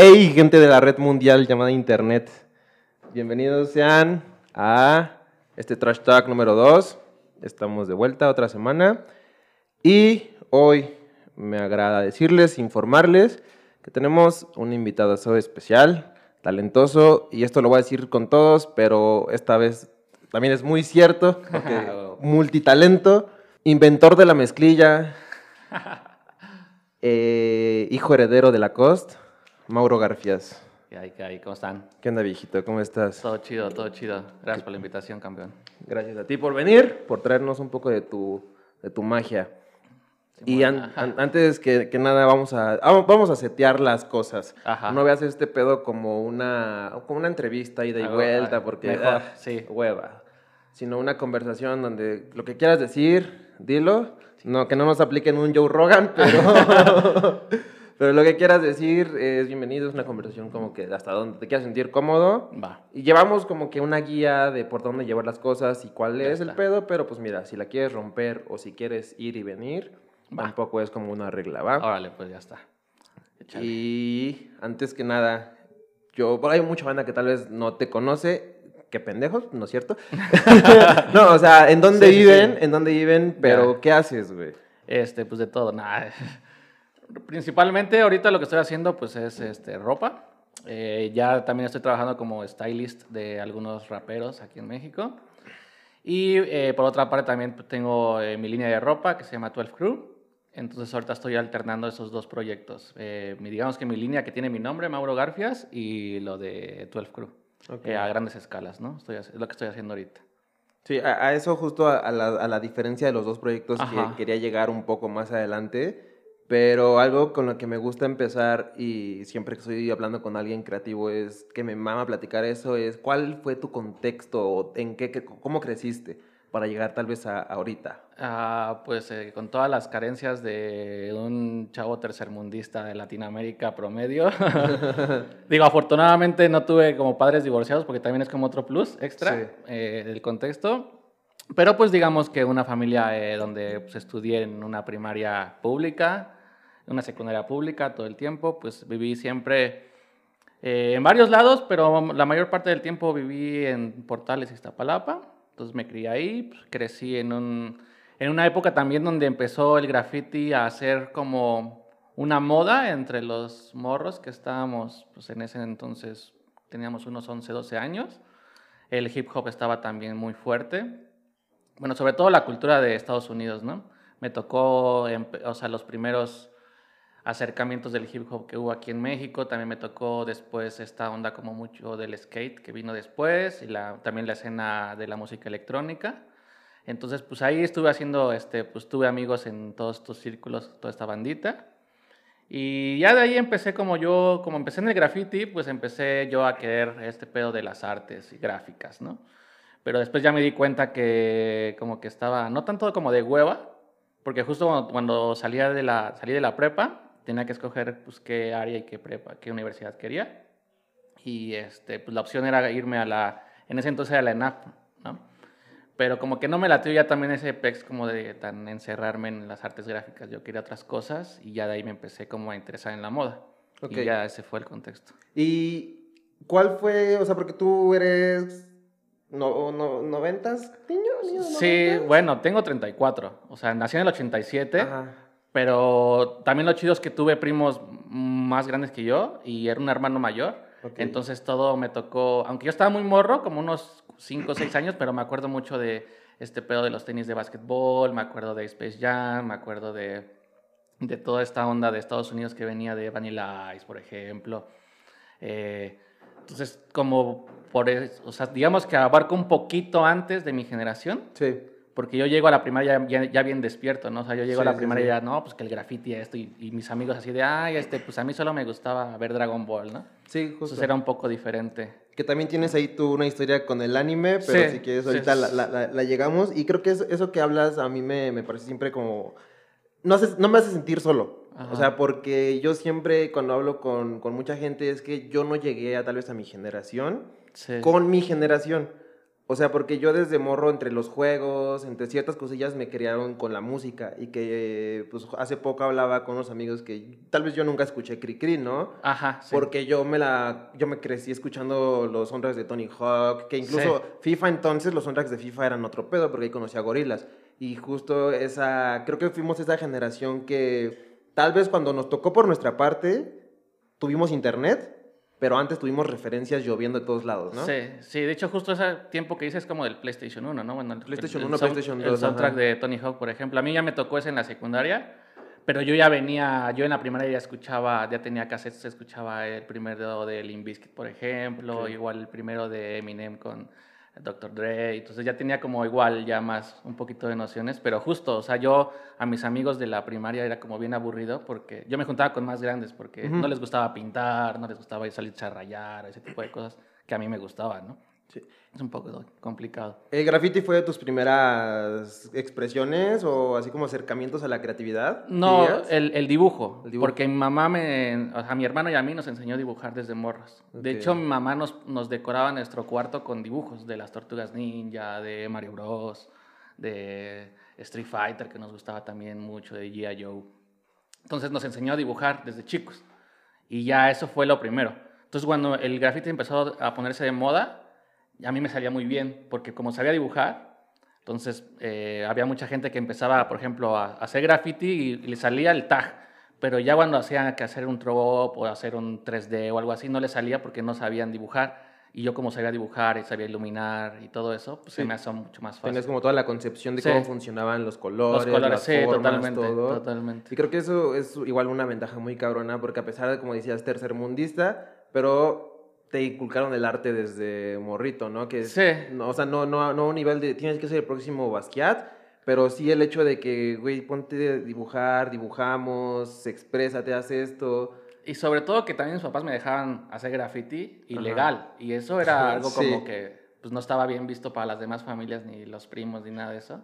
Hey, gente de la red mundial llamada Internet. Bienvenidos sean a este Trash Talk número 2. Estamos de vuelta otra semana. Y hoy me agrada decirles, informarles que tenemos un invitado especial, talentoso, y esto lo voy a decir con todos, pero esta vez también es muy cierto, porque multitalento, inventor de la mezclilla, eh, hijo heredero de la Cost, Mauro Garfias. ¿Qué hay, qué hay? ¿Cómo están? ¿Qué onda, viejito? ¿Cómo estás? Todo chido, todo chido. Gracias por la invitación, campeón. Gracias a ti por venir, por traernos un poco de tu, de tu magia. Y an- an- antes que, que nada, vamos a, ah, vamos a setear las cosas. Ajá. No veas este pedo como una, como una entrevista ida y vuelta, porque mejor, ah, sí. hueva. Sino una conversación donde lo que quieras decir, dilo. No, que no nos apliquen un Joe Rogan, pero, pero lo que quieras decir es bienvenido. Es una conversación como que hasta donde te quieras sentir cómodo. Va. Y llevamos como que una guía de por dónde llevar las cosas y cuál Ya es el está. pedo, pero pues mira, si la quieres romper o si quieres ir y venir, Va. tampoco es como una regla, ¿va? Órale, pues ya está. Échale. Y antes que nada, yo, hay mucha banda que tal vez no te conoce, qué pendejos, ¿no es cierto? no, o sea, ¿en dónde Sí, viven? sí. ¿En dónde viven? Pero. ¿qué haces, güey? Este, pues de todo, nada. Principalmente ahorita lo que estoy haciendo pues es este, ropa. Eh, ya también estoy trabajando como stylist de algunos raperos aquí en México. Y eh, por otra parte también pues, tengo eh, mi línea de ropa que se llama 12 Crew. Entonces ahorita estoy alternando esos dos proyectos. Eh, digamos que mi línea que tiene mi nombre, Mauro Garfias, y lo de 12 Crew. Ok. eh, a grandes escalas, ¿no? Estoy, es lo que estoy haciendo ahorita. Sí, a, a eso justo a, a la, a la diferencia de los dos proyectos Ajá. que quería llegar un poco más adelante, pero algo con lo que me gusta empezar y siempre que estoy hablando con alguien creativo es que me mama platicar eso, es cuál fue tu contexto, o en qué, cómo creciste para llegar tal vez a, a ahorita. Ah, pues eh, con todas las carencias de un chavo tercermundista de Latinoamérica promedio. Digo, afortunadamente no tuve como padres divorciados porque también es como otro plus extra Sí. eh, del contexto. Pero pues digamos que una familia eh, donde pues, estudié en una primaria pública, una secundaria pública todo el tiempo, pues viví siempre eh, en varios lados, pero la mayor parte del tiempo viví en Portales, Iztapalapa. Entonces me crié ahí, pues, crecí en, un, en una época también donde empezó el graffiti a ser como una moda entre los morros que estábamos, pues en ese entonces teníamos unos 11, 12 años. El hip hop estaba también muy fuerte. Bueno, sobre todo la cultura de Estados Unidos, ¿no? Me tocó, o sea, los primeros acercamientos del hip hop que hubo aquí en México. También me tocó después esta onda como mucho del skate que vino después y la, también la escena de la música electrónica. Entonces, pues ahí estuve haciendo, este, pues tuve amigos en todos estos círculos, toda esta bandita. Y ya de ahí empecé como yo, como empecé en el graffiti, pues empecé yo a querer este pedo de las artes y gráficas, ¿no? Pero después ya me di cuenta que como que estaba, no tanto como de hueva, porque justo cuando, cuando salía de la, salí de la prepa, tenía que escoger pues, qué área y qué prepa, qué universidad quería. Y este, pues, la opción era irme a la, en ese entonces a la ENAP, ¿no? Pero como que no me latió ya también ese pex como de tan encerrarme en las artes gráficas, yo quería otras cosas y ya de ahí me empecé como a interesar en la moda. Ok. Y ya ese fue el contexto. ¿Y cuál fue, o sea, porque tú eres no, no, noventas, niño? niño Sí, noventas? bueno, tengo 34, o sea, nací en el 87. Ajá. Pero también lo chido es que tuve primos más grandes que yo y era un hermano mayor. Entonces todo me tocó, aunque yo estaba muy morro, como unos 5 o 6 años, pero me acuerdo mucho de este pedo de los tenis de básquetbol, me acuerdo de Space Jam, me acuerdo de, de toda esta onda de Estados Unidos que venía de Vanilla Ice, por ejemplo. Eh, entonces, como por eso, o sea, digamos que abarco un poquito antes de mi generación, Sí. Porque yo llego a la primaria ya, ya bien despierto, ¿no? O sea, yo llego Sí, a la sí, primaria sí. ya, no, pues que el graffiti esto, y, y mis amigos así de, ay, este, pues a mí solo me gustaba ver Dragon Ball, ¿no? Sí, justo. Entonces era un poco diferente. Que también tienes ahí tú una historia con el anime, pero Sí, si quieres sí, ahorita sí. la, la- la- la llegamos. Y creo que eso, eso que hablas a mí me, me parece siempre como... No, haces- no me hace sentir solo. Ajá. O sea, porque yo siempre cuando hablo con, con mucha gente es que yo no llegué a tal vez a mi generación Sí. con mi generación. O sea, porque yo desde morro, entre los juegos, entre ciertas cosillas, me criaron con la música. Y que, pues, hace poco hablaba con unos amigos que tal vez yo nunca escuché Cri ¿no? Ajá, sí. Porque yo me la yo me crecí escuchando los soundtracks de Tony Hawk, que incluso FIFA entonces los soundtracks de FIFA eran otro pedo porque ahí conocí a Gorilas. Y justo esa creo que fuimos esa generación que tal vez cuando nos tocó por nuestra parte tuvimos internet, pero antes tuvimos referencias lloviendo de todos lados, ¿no? Sí, sí, de hecho justo ese tiempo que dices es como del PlayStation 1, ¿no? Bueno, el, PlayStation el, 1, PlayStation 2. El soundtrack de Tony Hawk, por ejemplo. A mí ya me tocó ese en la secundaria, pero yo ya venía, yo en la primaria ya escuchaba, ya tenía cassettes, escuchaba el primero de Limp Bizkit, por ejemplo, igual el primero de Eminem con Dr. Dre, entonces ya tenía como igual ya más un poquito de nociones, pero justo, o sea, yo a mis amigos de la primaria era como bien aburrido porque yo me juntaba con más grandes porque no les gustaba pintar, no les gustaba ir salir a rayar, ese tipo de cosas que a mí me gustaban, ¿no? Sí. Es un poco complicado. ¿El graffiti fue de tus primeras expresiones o así como acercamientos a la creatividad? No, el, el, dibujo, Porque mi mamá, me, o sea, mi hermano y a mí nos enseñó a dibujar desde morros. De hecho, mi mamá nos, nos decoraba nuestro cuarto con dibujos de las tortugas ninja, de Mario Bros, de Street Fighter, que nos gustaba también mucho, de G.I. Joe. Entonces nos enseñó a dibujar desde chicos. Y ya eso fue lo primero. Entonces cuando el graffiti empezó a ponerse de moda, a mí me salía muy bien, porque como sabía dibujar, entonces eh, había mucha gente que empezaba, por ejemplo, a, hacer graffiti y, le salía el tag, pero ya cuando hacían que hacer un throw o hacer un 3D o algo así, no le salía porque no sabían dibujar. Y yo como sabía dibujar y sabía iluminar y todo eso, pues se me hacía mucho más fácil. Tienes como toda la concepción de cómo funcionaban los colores, los colores, las sí, formas, totalmente, todo. totalmente. Y creo que eso es igual una ventaja muy cabrona, porque a pesar de, como decías, tercermundista, pero te inculcaron el arte desde morrito, ¿no? Que sí. No, o sea, no, no, no a un nivel de tienes que ser el próximo Basquiat, pero sí el hecho de que, güey, ponte a dibujar, dibujamos, exprésate, haz esto. Y sobre todo que también mis papás me dejaban hacer graffiti ilegal. Y eso era algo como que pues, no estaba bien visto para las demás familias, ni los primos, ni nada de eso.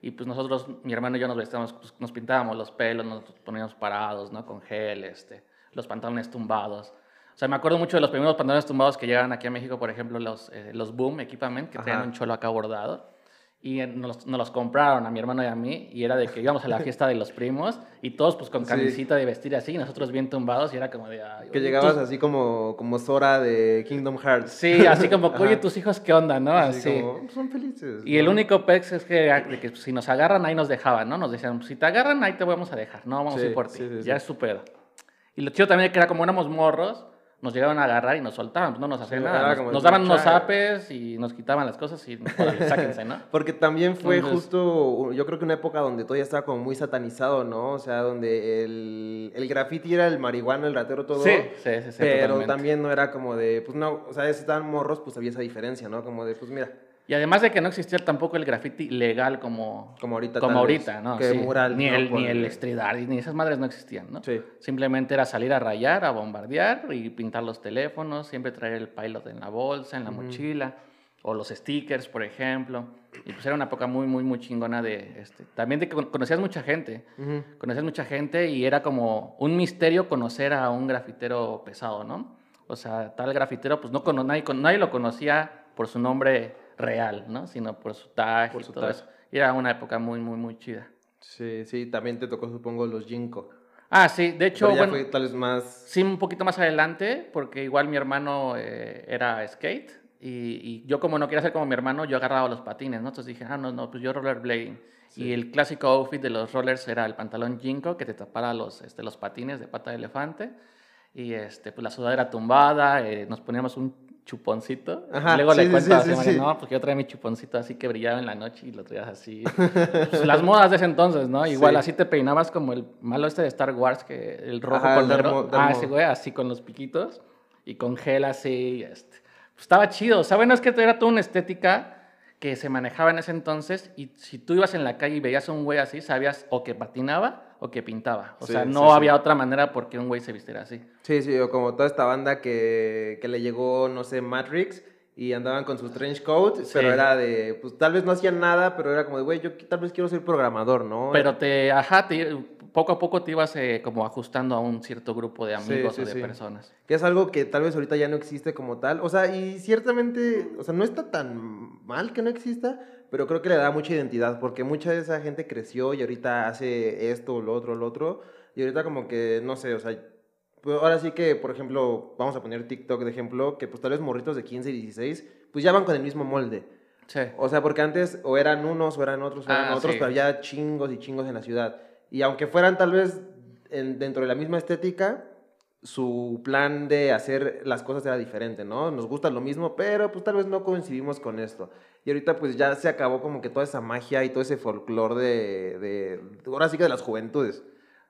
Y pues nosotros, mi hermano y yo nos vestíamos, pues, nos pintábamos los pelos, nos poníamos parados, ¿no? Con gel, este, los pantalones tumbados. O sea, me acuerdo mucho de los primeros pantalones tumbados que llegaban aquí a México, por ejemplo, los, eh, los Boom Equipment, que tenían un cholo acá bordado. Y nos, nos, los compraron a mi hermano y a mí, y era de que íbamos a la fiesta de los primos, y todos pues con camisita de vestir así, y nosotros bien tumbados, y era como de... que llegabas así como, como Sora de Kingdom Hearts. Sí, así como, oye, tus hijos, ¿qué onda, no? Así. Como, son felices. Y el único pex es que, que, si nos agarran, ahí nos dejaban, ¿no? Nos decían, si te agarran, ahí te vamos a dejar, no vamos a ir por ti, ya es su pedo. Y lo chido también es que era como éramos morros, nos llegaban a agarrar y nos soltaban, pues no nos hacían nada. Nos, daban unos apes y nos quitaban las cosas y sáquense, ¿no? Porque también fue justo, yo creo que una época donde todo ya estaba como muy satanizado, ¿no? O sea, donde el, el graffiti era el marihuano, el ratero, todo. Sí, sí, sí. pero también no era como de, pues no, o sea, si estaban morros, pues había esa diferencia, ¿no? Como de, pues mira, y además de que no existía tampoco el graffiti legal como, como ahorita, como ahorita ¿no? Que mural, ni, el, ni el street art, ni esas madres no existían, ¿no? Sí. Simplemente era salir a rayar, a bombardear y pintar los teléfonos, siempre traer el pilot en la bolsa, en la mochila, o los stickers, por ejemplo. Y pues era una época muy, muy, muy chingona de... Este, también de que conocías mucha gente, conocías mucha gente y era como un misterio conocer a un grafitero pesado, ¿no? O sea, tal grafitero, pues no, nadie, nadie lo conocía por su nombre real, ¿no? Sino por su tag por y todo eso. Y era una época muy, muy, muy chida. Sí, sí, también te tocó, supongo, los Jinko. Ah, sí, de hecho, Pero ya fue tal vez más... Sí, un poquito más adelante, porque igual mi hermano eh, era skate, y, yo como no quería ser como mi hermano, yo agarraba los patines, ¿no? Entonces dije, ah, no, no, pues yo rollerblading. Y el clásico outfit de los rollers era el pantalón Jinko, que te tapara los, este, los patines de pata de elefante, y este, pues la sudadera tumbada, eh, nos poníamos un chuponcito. Luego le cuento a no, porque yo traía mi chuponcito así que brillaba en la noche y lo traías así. Pues, las modas de ese entonces, ¿no? Igual así te peinabas como el malo este de Star Wars, que el rojo con negro. Ah, ese güey, así con los piquitos y con gel así. Este. Pues, estaba chido. O sea, bueno, es que era toda una estética que se manejaba en ese entonces y si tú ibas en la calle y veías a un güey así, sabías o que patinaba o que pintaba. O sea, no había otra manera por qué un güey se vistiera así. Sí, sí, o como toda esta banda que, que le llegó, no sé, Matrix y andaban con sus trench coats, pero era de, pues tal vez no hacían nada, pero era como de, güey, yo tal vez quiero ser programador, ¿no? Pero te, ajá, te, poco a poco te ibas eh, como ajustando a un cierto grupo de Sí, amigos sí, o de sí. personas. Que es algo que tal vez ahorita ya no existe como tal. O sea, y ciertamente, o sea, no está tan mal que no exista, pero creo que le da mucha identidad, porque mucha de esa gente creció y ahorita hace esto, lo otro, lo otro. Y ahorita como que, no sé, o sea, pues ahora sí que, por ejemplo, vamos a poner TikTok de ejemplo, que pues tal vez morritos de 15 y 16, pues ya van con el mismo molde. Sí. O sea, porque antes o eran unos, o eran otros, o eran Ah, otros, sí. pero había chingos y chingos en la ciudad. Y aunque fueran tal vez en- dentro de la misma estética, su plan de hacer las cosas era diferente, ¿no? Nos gusta lo mismo, pero pues tal vez no coincidimos con esto. Y ahorita pues ya se acabó como que toda esa magia y todo ese folclore de, de, ahora sí que de las juventudes.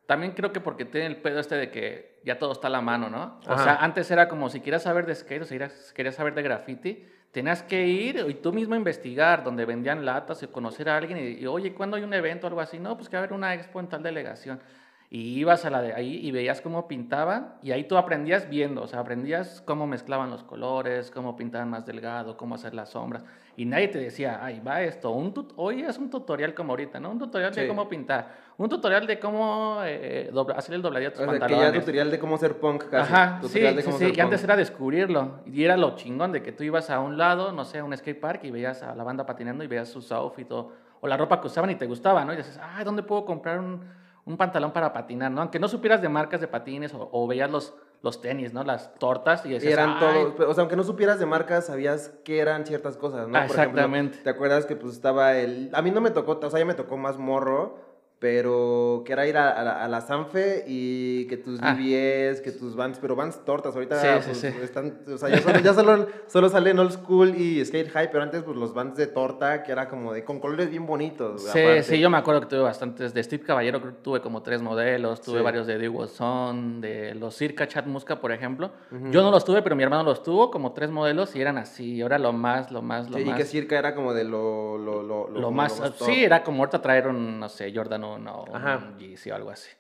También creo que porque tiene el pedo este de que ya todo está a la mano, ¿no? O sea, antes era como si quieras saber de skate o si querías saber de graffiti, tenías que ir y tú mismo investigar donde vendían latas y conocer a alguien y, y, oye, ¿cuándo hay un evento o algo así? No, pues que va a haber una expo en tal delegación. Y ibas a la de ahí y veías cómo pintaban y ahí tú aprendías viendo, o sea, aprendías cómo mezclaban los colores, cómo pintaban más delgado, cómo hacer las sombras. Y nadie te decía, ay, va esto, un tut- hoy es un tutorial como ahorita, ¿no? Un tutorial Sí. de cómo pintar, un tutorial de cómo eh, hacer el dobladillo de tus O sea, que ya pantalones. tutorial de cómo ser punk casi. Ajá, sí, de sí, cómo sí, y antes era descubrirlo. Y era lo chingón de que tú ibas a un lado, no sé, a un skate park y veías a la banda patinando y veías sus outfits o, o la ropa que usaban y te gustaba, ¿no? Y dices, ah, ¿dónde puedo comprar un, un pantalón para patinar, ¿no? Aunque no supieras de marcas de patines o, o veías los, los tenis, ¿no? Las tortas y Y decías, eran "Ay, todos, pero, o sea, aunque no supieras de marcas, sabías que eran ciertas cosas, ¿no? Ah, Por ejemplo, exactamente. ¿Te acuerdas que pues estaba el... A mí no me tocó, o sea, ya me tocó más morro, pero que era ir a, a la, a la Sanfe y que tus Ah. Que tus Vans, pero Vans tortas, ahorita Sí, sí, pues, sí. están, o sea, ya solo, ya solo, solo salen old school y skate high, pero antes pues los Vans de torta, que era como de, con colores bien bonitos. Sí, aparte. sí, yo me acuerdo que tuve bastantes. De Steve Caballero creo que tuve como tres modelos. Tuve varios de Dewey Son, de los Circa Chat Musca, por ejemplo. Yo no los tuve, pero mi hermano los tuvo, como tres modelos, y eran así. Ahora lo más, lo más, lo Sí, y más. que circa era como de lo... Lo, lo, lo como más, sí, era como ahorita traer un, no sé, Jordan 1 o Ajá. un Yeezy o algo así.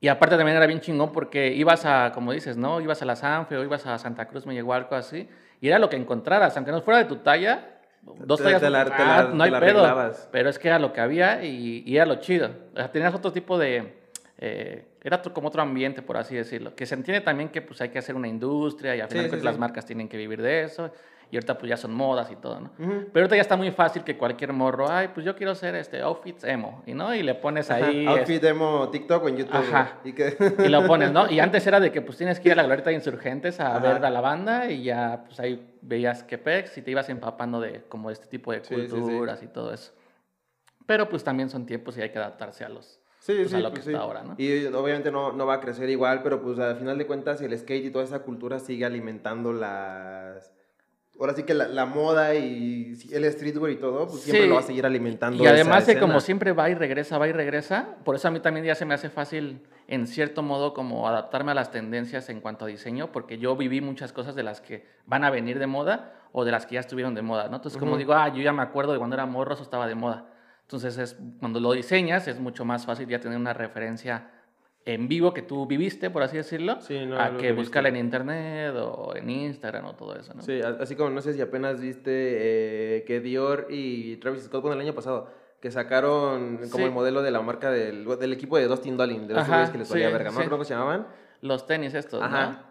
Y aparte también era bien chingón porque ibas a, como dices, ¿no? Ibas a la Sanfe o ibas a Santa Cruz, Mellehualco, así. Y era lo que encontraras, aunque no fuera de tu talla, dos tallas, te la- te ah, la- no hay pedo. arreglabas. Pero es que era lo que había y, y era lo chido. O sea, tenías otro tipo de... eh, era como otro ambiente, por así decirlo. Que se entiende también que pues hay que hacer una industria y al Sí, final sí, sí. las marcas tienen que vivir de eso. Y ahorita pues ya son modas y todo, ¿no? Ujú. Pero ahorita ya está muy fácil que cualquier morro, ay, pues yo quiero hacer este outfits emo, y no, y le pones Ajá, ahí Outfit demo TikTok o en YouTube. Ajá. Y que... y lo pones, ¿no? Y antes era de que pues tienes que ir a la glorieta de insurgentes a Ajá. ver a la banda y ya pues ahí veías que pex y te ibas empapando de como este tipo de Sí, sí, sí. culturas y todo eso. Pero pues también son tiempos y hay que adaptarse a los Sí, pues, sí, a lo pues que sí. está ahora, ¿no? Y obviamente no, no va a crecer igual, pero pues al final de cuentas el skate y toda esa cultura sigue alimentando las... Ahora sí que la, la moda y el streetwear y todo, pues siempre Sí. lo va a seguir alimentando. Y además esa de como escena. siempre va y regresa, va y regresa, por eso a mí también ya se me hace fácil, en cierto modo, como adaptarme a las tendencias en cuanto a diseño, porque yo viví muchas cosas de las que van a venir de moda o de las que ya estuvieron de moda, ¿no? Entonces, como digo, ah, yo ya me acuerdo de cuando era morro, eso estaba de moda. Entonces, es, cuando lo diseñas, es mucho más fácil ya tener una referencia en vivo que tú viviste, por así decirlo, Sí, no, a que buscarla en internet o en Instagram o todo eso, ¿no? Sí, así como no sé si apenas viste eh, que Dior y Travis Scott, bueno, el año pasado, que sacaron como Sí. el modelo de la marca del, del equipo de Dustin Dolin, de los Ajá, que les valía sí, verga, ¿no? Creo que ¿Cómo se llamaban? Los tenis estos, ¿no?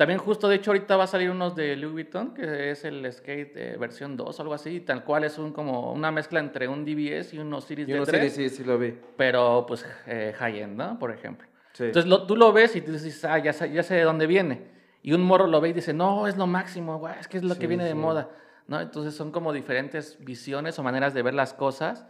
También justo, de hecho, ahorita va a salir unos de Louis Vuitton, que es el skate eh, versión 2 o algo así, tal cual es un, como una mezcla entre un DBS y unos Series Yo de no sé, 3, sí, sí lo vi. pero pues eh, high-end, ¿no? Por ejemplo. Sí. Entonces lo- tú lo ves y tú dices, ah, ya ya sé de dónde viene. Y un morro lo ve y dice, no, es lo máximo, güey, es que es lo Sí, que viene de sí. moda, ¿no? Entonces son como diferentes visiones o maneras de ver las cosas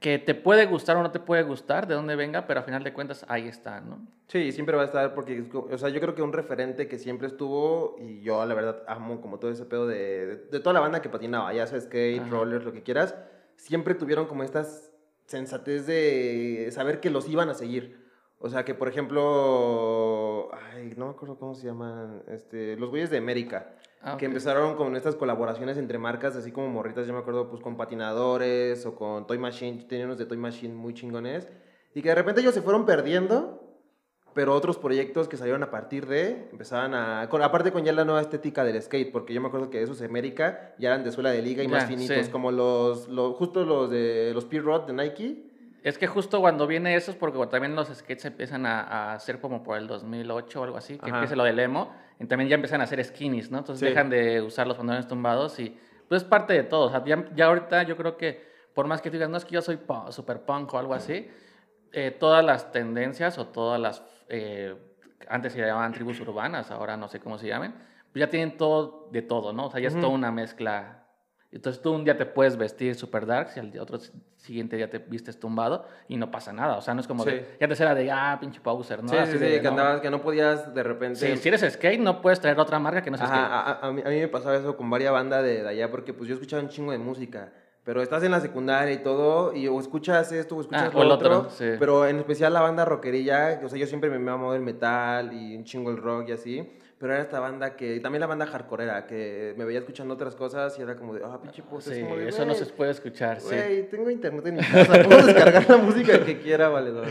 que te puede gustar o no te puede gustar, de dónde venga, pero a final de cuentas ahí está, ¿no? Sí, siempre va a estar porque, o sea, yo creo que un referente que siempre estuvo, y yo la verdad amo como todo ese pedo de, de, de toda la banda que patinaba, ya sea skate, Ajá. rollers, lo que quieras, siempre tuvieron como estas sensatez de saber que los iban a seguir. O sea, que por ejemplo, ay, no me acuerdo cómo se llaman, este, los güeyes de América, Ah, que empezaron con estas colaboraciones entre marcas, así como morritas, yo me acuerdo, pues con patinadores o con Toy Machine, tenían unos de Toy Machine muy chingones, y que de repente ellos se fueron perdiendo, pero otros proyectos que salieron a partir de, empezaban a, con, aparte con ya la nueva estética del skate, porque yo me acuerdo que esos de América ya eran de suela de liga y más finitos, sí. como los, los, justo los de los P-Rod de Nike, Es que justo cuando viene eso es porque también los sketches empiezan a, a hacer como por el 2008 o algo así, que Ajá. empieza lo del emo, y también ya empiezan a hacer skinnies, ¿no? Entonces Sí. dejan de usar los pantalones tumbados y pues es parte de todo. O sea, ya, ya ahorita yo creo que por más que digas, no es que yo soy pu- super punk o algo así, eh, todas las tendencias o todas las, eh, antes se llamaban tribus urbanas, ahora no sé cómo se llamen, ya tienen todo de todo, ¿no? O sea, ya es toda una mezcla. Entonces tú un día te puedes vestir super dark, si al otro siguiente día te vistes tumbado y no pasa nada. O sea, no es como Sí. de, ya te era de, ah, pinche poser, ¿no? Sí, Así sí, sí, de, que, no. andabas, que no podías de repente... Sí, si eres skate, no puedes traer otra marca que no sea Ajá, skate. a, a- mí, a mí me pasaba eso con varias bandas de, de allá, porque pues yo escuchaba un chingo de música. Pero estás en la secundaria y todo, y o escuchas esto o escuchas Ah, lo o el otro, otro, sí. pero en especial la banda rockerilla, o sea, yo siempre me mamo el metal y un chingo el rock y así, pero era esta banda que, y también la banda hardcoreera, que me veía escuchando otras cosas y era como de, ah, pinche post, Sí, de, eso no "Güey, se puede escuchar, sí. Güey, tengo internet en mi casa, puedo descargar la música que quiera, valedor.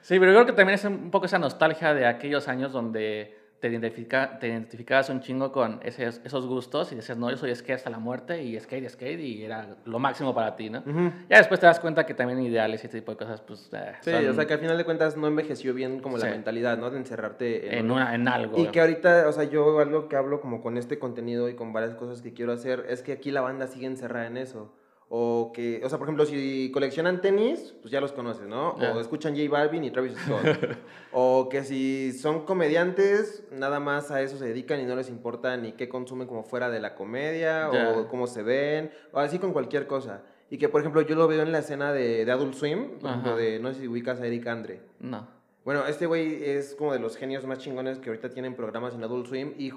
Sí, pero yo creo que también es un poco esa nostalgia de aquellos años donde te, identifica, te identificabas un chingo con esos, esos gustos y decías, no, yo soy skate hasta la muerte y skate, skate, y era lo máximo para ti, ¿no? Ujú. Ya después te das cuenta que también ideales y este tipo de cosas, pues, eh, Sí, son o sea, que al final de cuentas no envejeció bien como la mentalidad, ¿no? De encerrarte en, en, una, en algo. Y que ahorita, o sea, yo algo que hablo como con este contenido y con varias cosas que quiero hacer es que aquí la banda sigue encerrada en eso. O que, o sea, por ejemplo, si coleccionan tenis, pues ya los conoces, ¿no? Ya. O escuchan J Balvin y Travis Scott. o que si son comediantes, nada más a eso se dedican y no les importa ni qué consumen como fuera de la comedia Ya. o cómo se ven, o así con cualquier cosa. Y que, por ejemplo, yo lo veo en la escena de, de Adult Swim, por ejemplo, de, no sé si ubicas a Eric Andre. No. Bueno, este güey es como de los genios más chingones que ahorita tienen programas en Adult Swim y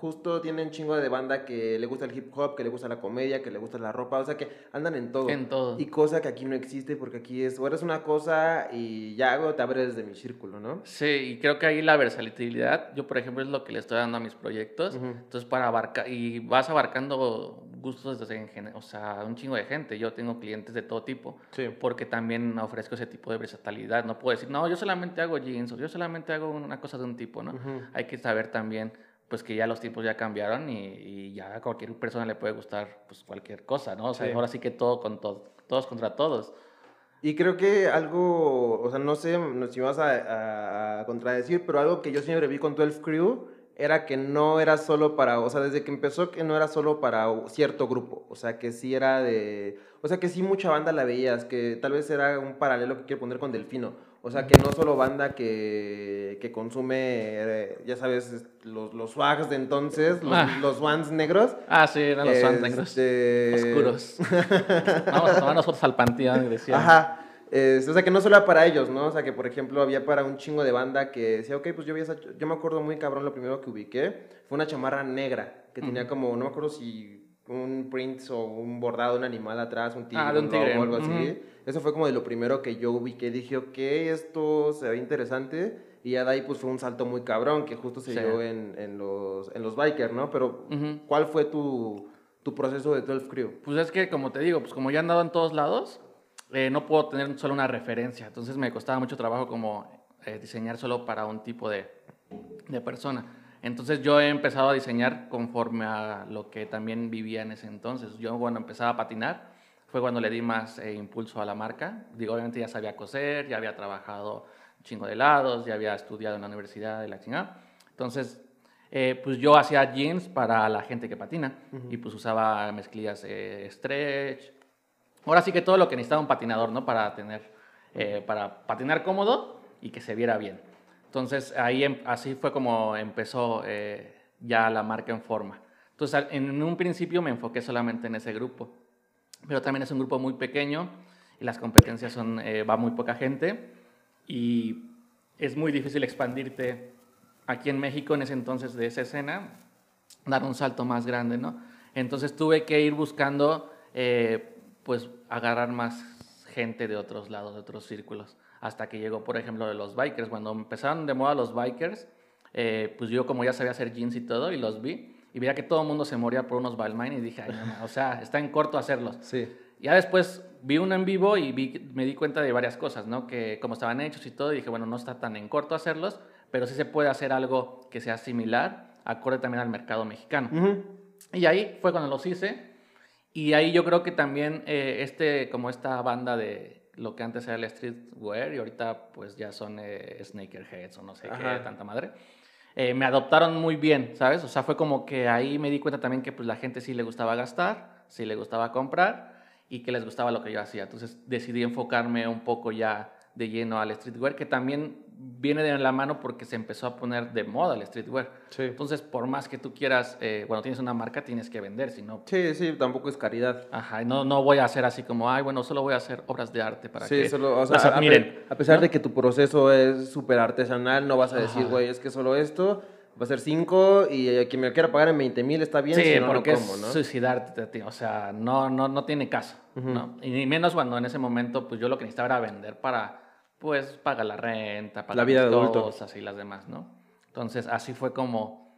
justo tienen chingo de banda que le gusta el hip hop, que le gusta la comedia, que le gusta la ropa, o sea que andan en todo. En todo. Y cosa que aquí no existe porque aquí es, o eres una cosa y ya hago, te abres de mi círculo, ¿no? Sí, y creo que ahí la versatilidad, yo por ejemplo es lo que le estoy dando a mis proyectos, entonces para abarcar, y vas abarcando gustos desde, o sea, un chingo de gente, yo tengo clientes de todo tipo, Sí. porque también ofrezco ese tipo de versatilidad, no puedo decir, no, yo solamente hago jeans, o yo solamente hago una cosa de un tipo, ¿no? Hay que saber también, pues que ya los tiempos ya cambiaron y, y ya a cualquier persona le puede gustar, pues cualquier cosa, ¿no? O sea, Sí. ahora sí que todo con todo, todos contra todos. Y creo que algo, o sea, no sé si vas a, a- a contradecir, pero algo que yo siempre vi con 12 Crew era que no era solo para, o sea, desde que empezó que no era solo para cierto grupo, o sea, que sí era de, o sea, que sí mucha banda la veías, que tal vez era un paralelo que quiero poner con Delfino, o sea, que no solo banda que, que consume, eh, ya sabes, es- los, los swags de entonces, los, Ah. los negros. Ah, sí, eran los fans negros. este, Oscuros. Vamos a tomarnos fotos al panteón, decía. Ajá. Es- o sea, que no solo era para ellos, ¿no? O sea, que por ejemplo había para un chingo de banda que decía, ok, pues yo vi esa. Yo me acuerdo muy cabrón, lo primero que ubiqué fue una chamarra negra que tenía como, no me acuerdo si un print o un bordado de un animal atrás, un tigre, Ah, de un tigre, o algo así. Eso fue como de lo primero que yo ubiqué. Dije, ok, esto se ve interesante. Y ya de ahí pues fue un salto muy cabrón que justo se Sí. dio en, en los, en los bikers, ¿no? Pero. ¿cuál fue tu, tu proceso de 12 Crew? Pues es que, como te digo, pues como ya he andado en todos lados, eh, no puedo tener solo una referencia. Entonces me costaba mucho trabajo como eh, diseñar solo para un tipo de, de persona. Entonces yo he empezado a diseñar conforme a lo que también vivía en ese entonces. Yo cuando empezaba a patinar fue cuando le di más eh, impulso a la marca. Digo, obviamente ya sabía coser, ya había trabajado un chingo de helados, ya había estudiado en la universidad de la chingada. Entonces, eh, pues yo hacía jeans para la gente que patina y pues usaba mezclillas eh, stretch. Ahora sí que todo lo que necesitaba un patinador, ¿no? Para tener, eh, para patinar cómodo y que se viera bien. Entonces ahí em- así fue como empezó eh, ya la marca en forma. Entonces en un principio me enfoqué solamente en ese grupo, pero también es un grupo muy pequeño y las competencias son, eh, va muy poca gente y es muy difícil expandirte aquí en México en ese entonces de esa escena, dar un salto más grande, ¿no? Entonces tuve que ir buscando, eh, pues, agarrar más gente de otros lados, de otros círculos, hasta que llegó, por ejemplo, de los bikers. Cuando empezaron de moda los bikers, eh, pues yo como ya sabía hacer jeans y todo, y los vi, y veía que todo el mundo se moría por unos Balmain, y dije, Ay, no, o sea, está en corto hacerlos. Sí. Ya después vi uno en vivo y vi, me di cuenta de varias cosas, ¿no? Que cómo estaban hechos y todo, y dije, bueno, no está tan en corto hacerlos, pero sí se puede hacer algo que sea similar, acorde también al mercado mexicano. Y ahí fue cuando los hice, y ahí yo creo que también eh, este, como esta banda de lo que antes era el streetwear y ahorita pues ya son eh, sneakerheads o no sé qué, Ajá. tanta madre. Eh, me adoptaron muy bien, ¿sabes? O sea, fue como que ahí me di cuenta también que pues la gente sí le gustaba gastar, sí le gustaba comprar y que les gustaba lo que yo hacía. Entonces decidí enfocarme un poco ya de lleno al streetwear, que también viene de la mano porque se empezó a poner de moda el streetwear. Sí. Entonces, por más que tú quieras, eh, cuando tienes una marca, tienes que vender, si no... Sí, sí, tampoco es caridad. Ajá, no, no voy a hacer así como, ay, bueno, solo voy a hacer obras de arte para Sí, que solo, o sea, las admiren. a pesar ¿no? de que tu proceso es súper artesanal, no vas a decir, güey, es que solo esto va a ser 5 y eh, quien me lo quiera pagar en 20 mil está bien, Sí, si no, no porque como, es ¿no? suicidarte, tío, o sea, no, no, no tiene caso, Ujú. ¿no? Y menos cuando en ese momento, pues yo lo que necesitaba era vender para, pues, pagar la renta, pagar La vida de adulto. cosas y las demás, ¿no? Entonces, así fue como,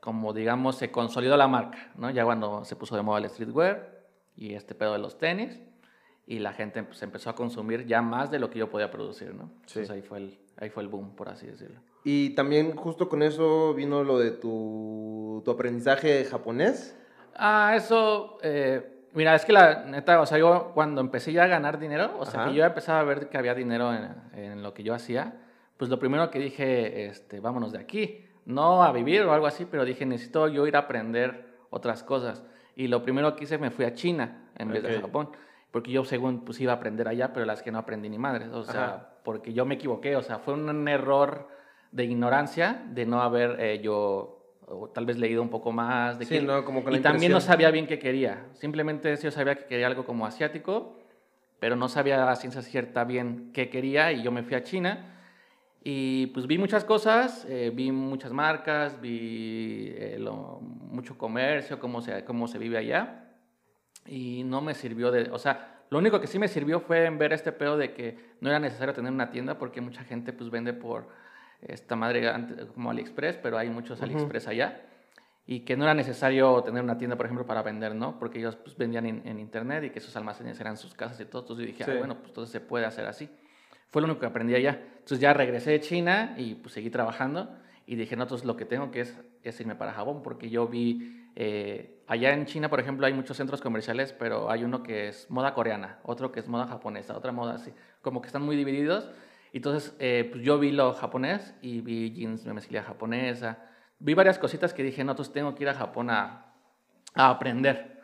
como, digamos, se consolidó la marca, ¿no? Ya cuando se puso de moda el streetwear y este pedo de los tenis, y la gente pues, empezó a consumir ya más de lo que yo podía producir, ¿no? Sí. Entonces ahí fue, el, ahí fue el boom, por así decirlo. Y también justo con eso vino lo de tu, tu aprendizaje japonés. Ah, eso, eh, mira, es que la neta, o sea, yo cuando empecé ya a ganar dinero, o sea, Ajá. que yo empezaba a ver que había dinero en, en lo que yo hacía, pues lo primero que dije, este, vámonos de aquí, no a vivir o algo así, pero dije, necesito yo ir a aprender otras cosas. Y lo primero que hice me fui a China en vez de. Japón, porque yo según pues iba a aprender allá, pero las que no aprendí ni madres, o sea, Ajá. porque yo me equivoqué, o sea, fue un error de ignorancia de no haber eh, yo o tal vez leído un poco más de Sí, qué- ¿no? Como con la y también no sabía bien qué quería. Simplemente yo sabía que quería algo como asiático, pero no sabía a ciencia cierta bien qué quería y yo me fui a China y pues vi muchas cosas, eh, vi muchas marcas, vi eh, lo- mucho comercio, cómo se, cómo se vive allá y no me sirvió de, o sea, lo único que sí me sirvió fue en ver este pedo de que no era necesario tener una tienda porque mucha gente pues vende por esta madre como AliExpress, pero hay muchos. AliExpress allá y que no era necesario tener una tienda, por ejemplo, para vender, ¿no? Porque ellos pues, vendían en, en internet y que esos almacenes eran sus casas y todo. Entonces yo dije, Sí. ah, bueno, pues entonces se puede hacer así. Fue lo único que aprendí allá. Entonces ya regresé de China y pues seguí trabajando y dije, no, entonces lo que tengo que es, es irme para Japón porque yo vi, eh, allá en China, por ejemplo, hay muchos centros comerciales, pero hay uno que es moda coreana, otro que es moda japonesa, otra moda así, como que están muy divididos. Entonces, eh, pues yo vi lo japonés y vi jeans de mezclilla japonesa. Vi varias cositas que dije, no, entonces tengo que ir a Japón a, a aprender.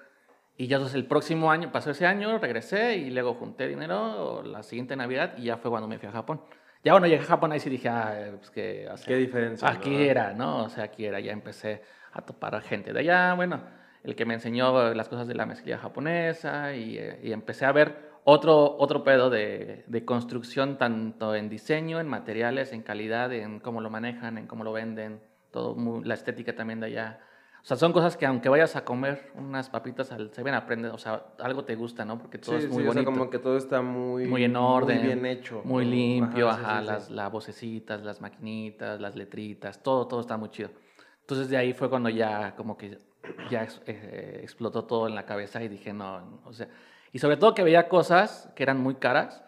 Y ya entonces el próximo año, pasó ese año, regresé y luego junté dinero la siguiente Navidad y ya fue cuando me fui a Japón. Ya bueno, llegué a Japón ahí sí dije, ah, pues que... o sea, Qué diferencia. Aquí ¿no? era, ¿no? O sea, aquí era, ya empecé a topar a gente de allá, bueno, el que me enseñó las cosas de la mezclilla japonesa y, eh, y empecé a ver otro, otro pedo de, de construcción, tanto en diseño, en materiales, en calidad, en cómo lo manejan, en cómo lo venden, todo, muy- la estética también de allá. O sea, son cosas que aunque vayas a comer unas papitas al Seven, aprendes, o sea, algo te gusta, ¿no? Porque todo Sí, es muy sí, o sea, bonito. como que todo está muy... Muy en orden, Muy bien hecho. Muy limpio, Ajá, ajá, sí, las, las vocecitas, las maquinitas, las letritas, todo, todo está muy chido. Entonces de ahí fue cuando ya como que ya eh, explotó todo en la cabeza y dije, no, o sea, y sobre todo que veía cosas que eran muy caras,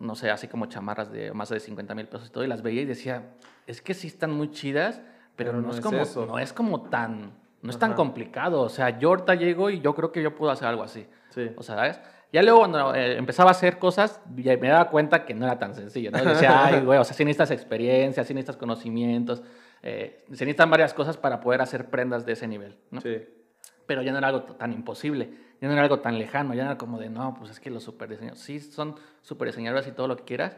no sé, así como chamarras de más de 50 mil pesos y todo, y las veía y decía, es que sí están muy chidas, pero, no, es, como, eso. no es como tan, no es tan Ajá. complicado, o sea, yo ahorita llego y yo creo que yo puedo hacer algo así. Sí. O sea, ¿sabes? Ya luego cuando eh, empezaba a hacer cosas, ya me daba cuenta que no era tan sencillo, ¿no? Decía, ay, güey, o sea, sí necesitas experiencia, sí necesitas conocimientos, eh, se necesitan varias cosas para poder hacer prendas de ese nivel, ¿no? Sí. Pero ya no era algo tan imposible, ya no era algo tan lejano, ya no era como de, no, pues es que los super diseñadores, sí son super diseñadores y todo lo que quieras,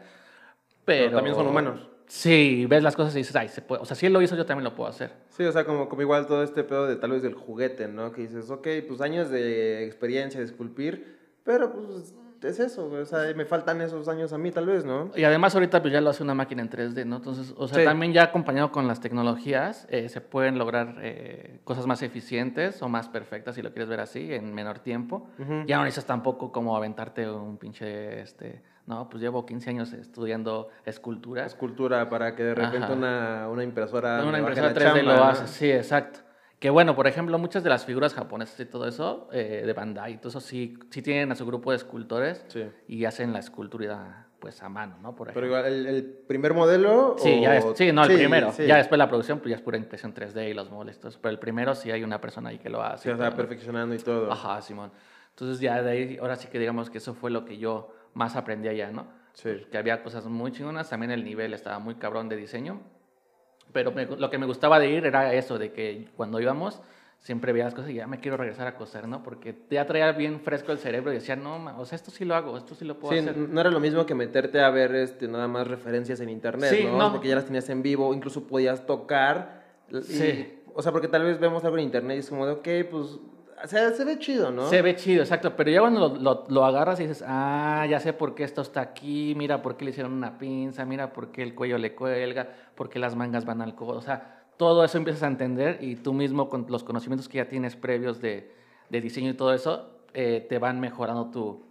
pero... Pero también son humanos. Sí, ves las cosas y dices, ay, se puede. O sea, si él lo hizo, yo también lo puedo hacer. Sí, o sea, como, como igual todo este pedo de tal vez del juguete, ¿no? Que dices, ok, pues años de experiencia de esculpir, pero pues es eso, o sea, me faltan esos años a mí tal vez, ¿no? Y además ahorita pues ya lo hace una máquina en 3D, ¿no? Entonces, o sea, Sí. también ya acompañado con las tecnologías eh, se pueden lograr eh, cosas más eficientes o más perfectas, si lo quieres ver así, en menor tiempo. Ujú. Ya no necesitas tampoco como aventarte un pinche, este, no, pues llevo 15 años estudiando escultura. Escultura para que de repente Ajá. una, una impresora. Una impresora la 3D chamba, lo ¿no? hace, sí, exacto. Que bueno, por ejemplo, muchas de las figuras japonesas y todo eso, eh, de Bandai, todo eso sí, sí tienen a su grupo de escultores Sí. y hacen la escultura pues a mano, ¿no? Por Pero igual, ¿el, el primer modelo? Sí, ya o- es- sí, no, el primero. sí. Ya después la producción, pues ya es pura impresión 3D y los moldes. eso, Pero el primero sí hay una persona ahí que lo hace. Sí, todo, ¿no? perfeccionando y todo. Ajá, Simón. Entonces ya de ahí, ahora sí que digamos que eso fue lo que yo más aprendí allá, ¿no? Sí. Que había cosas muy chingonas, también el nivel estaba muy cabrón de diseño. Pero me- lo que me gustaba de ir era eso, de que cuando íbamos siempre veía las cosas y ya me quiero regresar a coser, ¿no? Porque ya traía bien fresco el cerebro y decía, no, ma- o sea, esto sí lo hago, esto sí lo puedo Sí, hacer. no era lo mismo que meterte a ver este, nada más referencias en internet, Sí, ¿no? no. Porque ya las tenías en vivo, incluso podías tocar. y- Sí. o sea, porque tal vez vemos algo en internet y es como de, ok, pues, o sea, se ve chido, ¿no? Se ve chido, exacto. Pero ya cuando lo, agarras y dices, ah, ya sé por qué esto está aquí, mira por qué le hicieron una pinza, mira por qué el cuello le cuelga, por qué las mangas van al codo. O sea, todo eso empiezas a entender y tú mismo con los conocimientos que ya tienes previos de, de diseño y todo eso, eh, te van mejorando tu,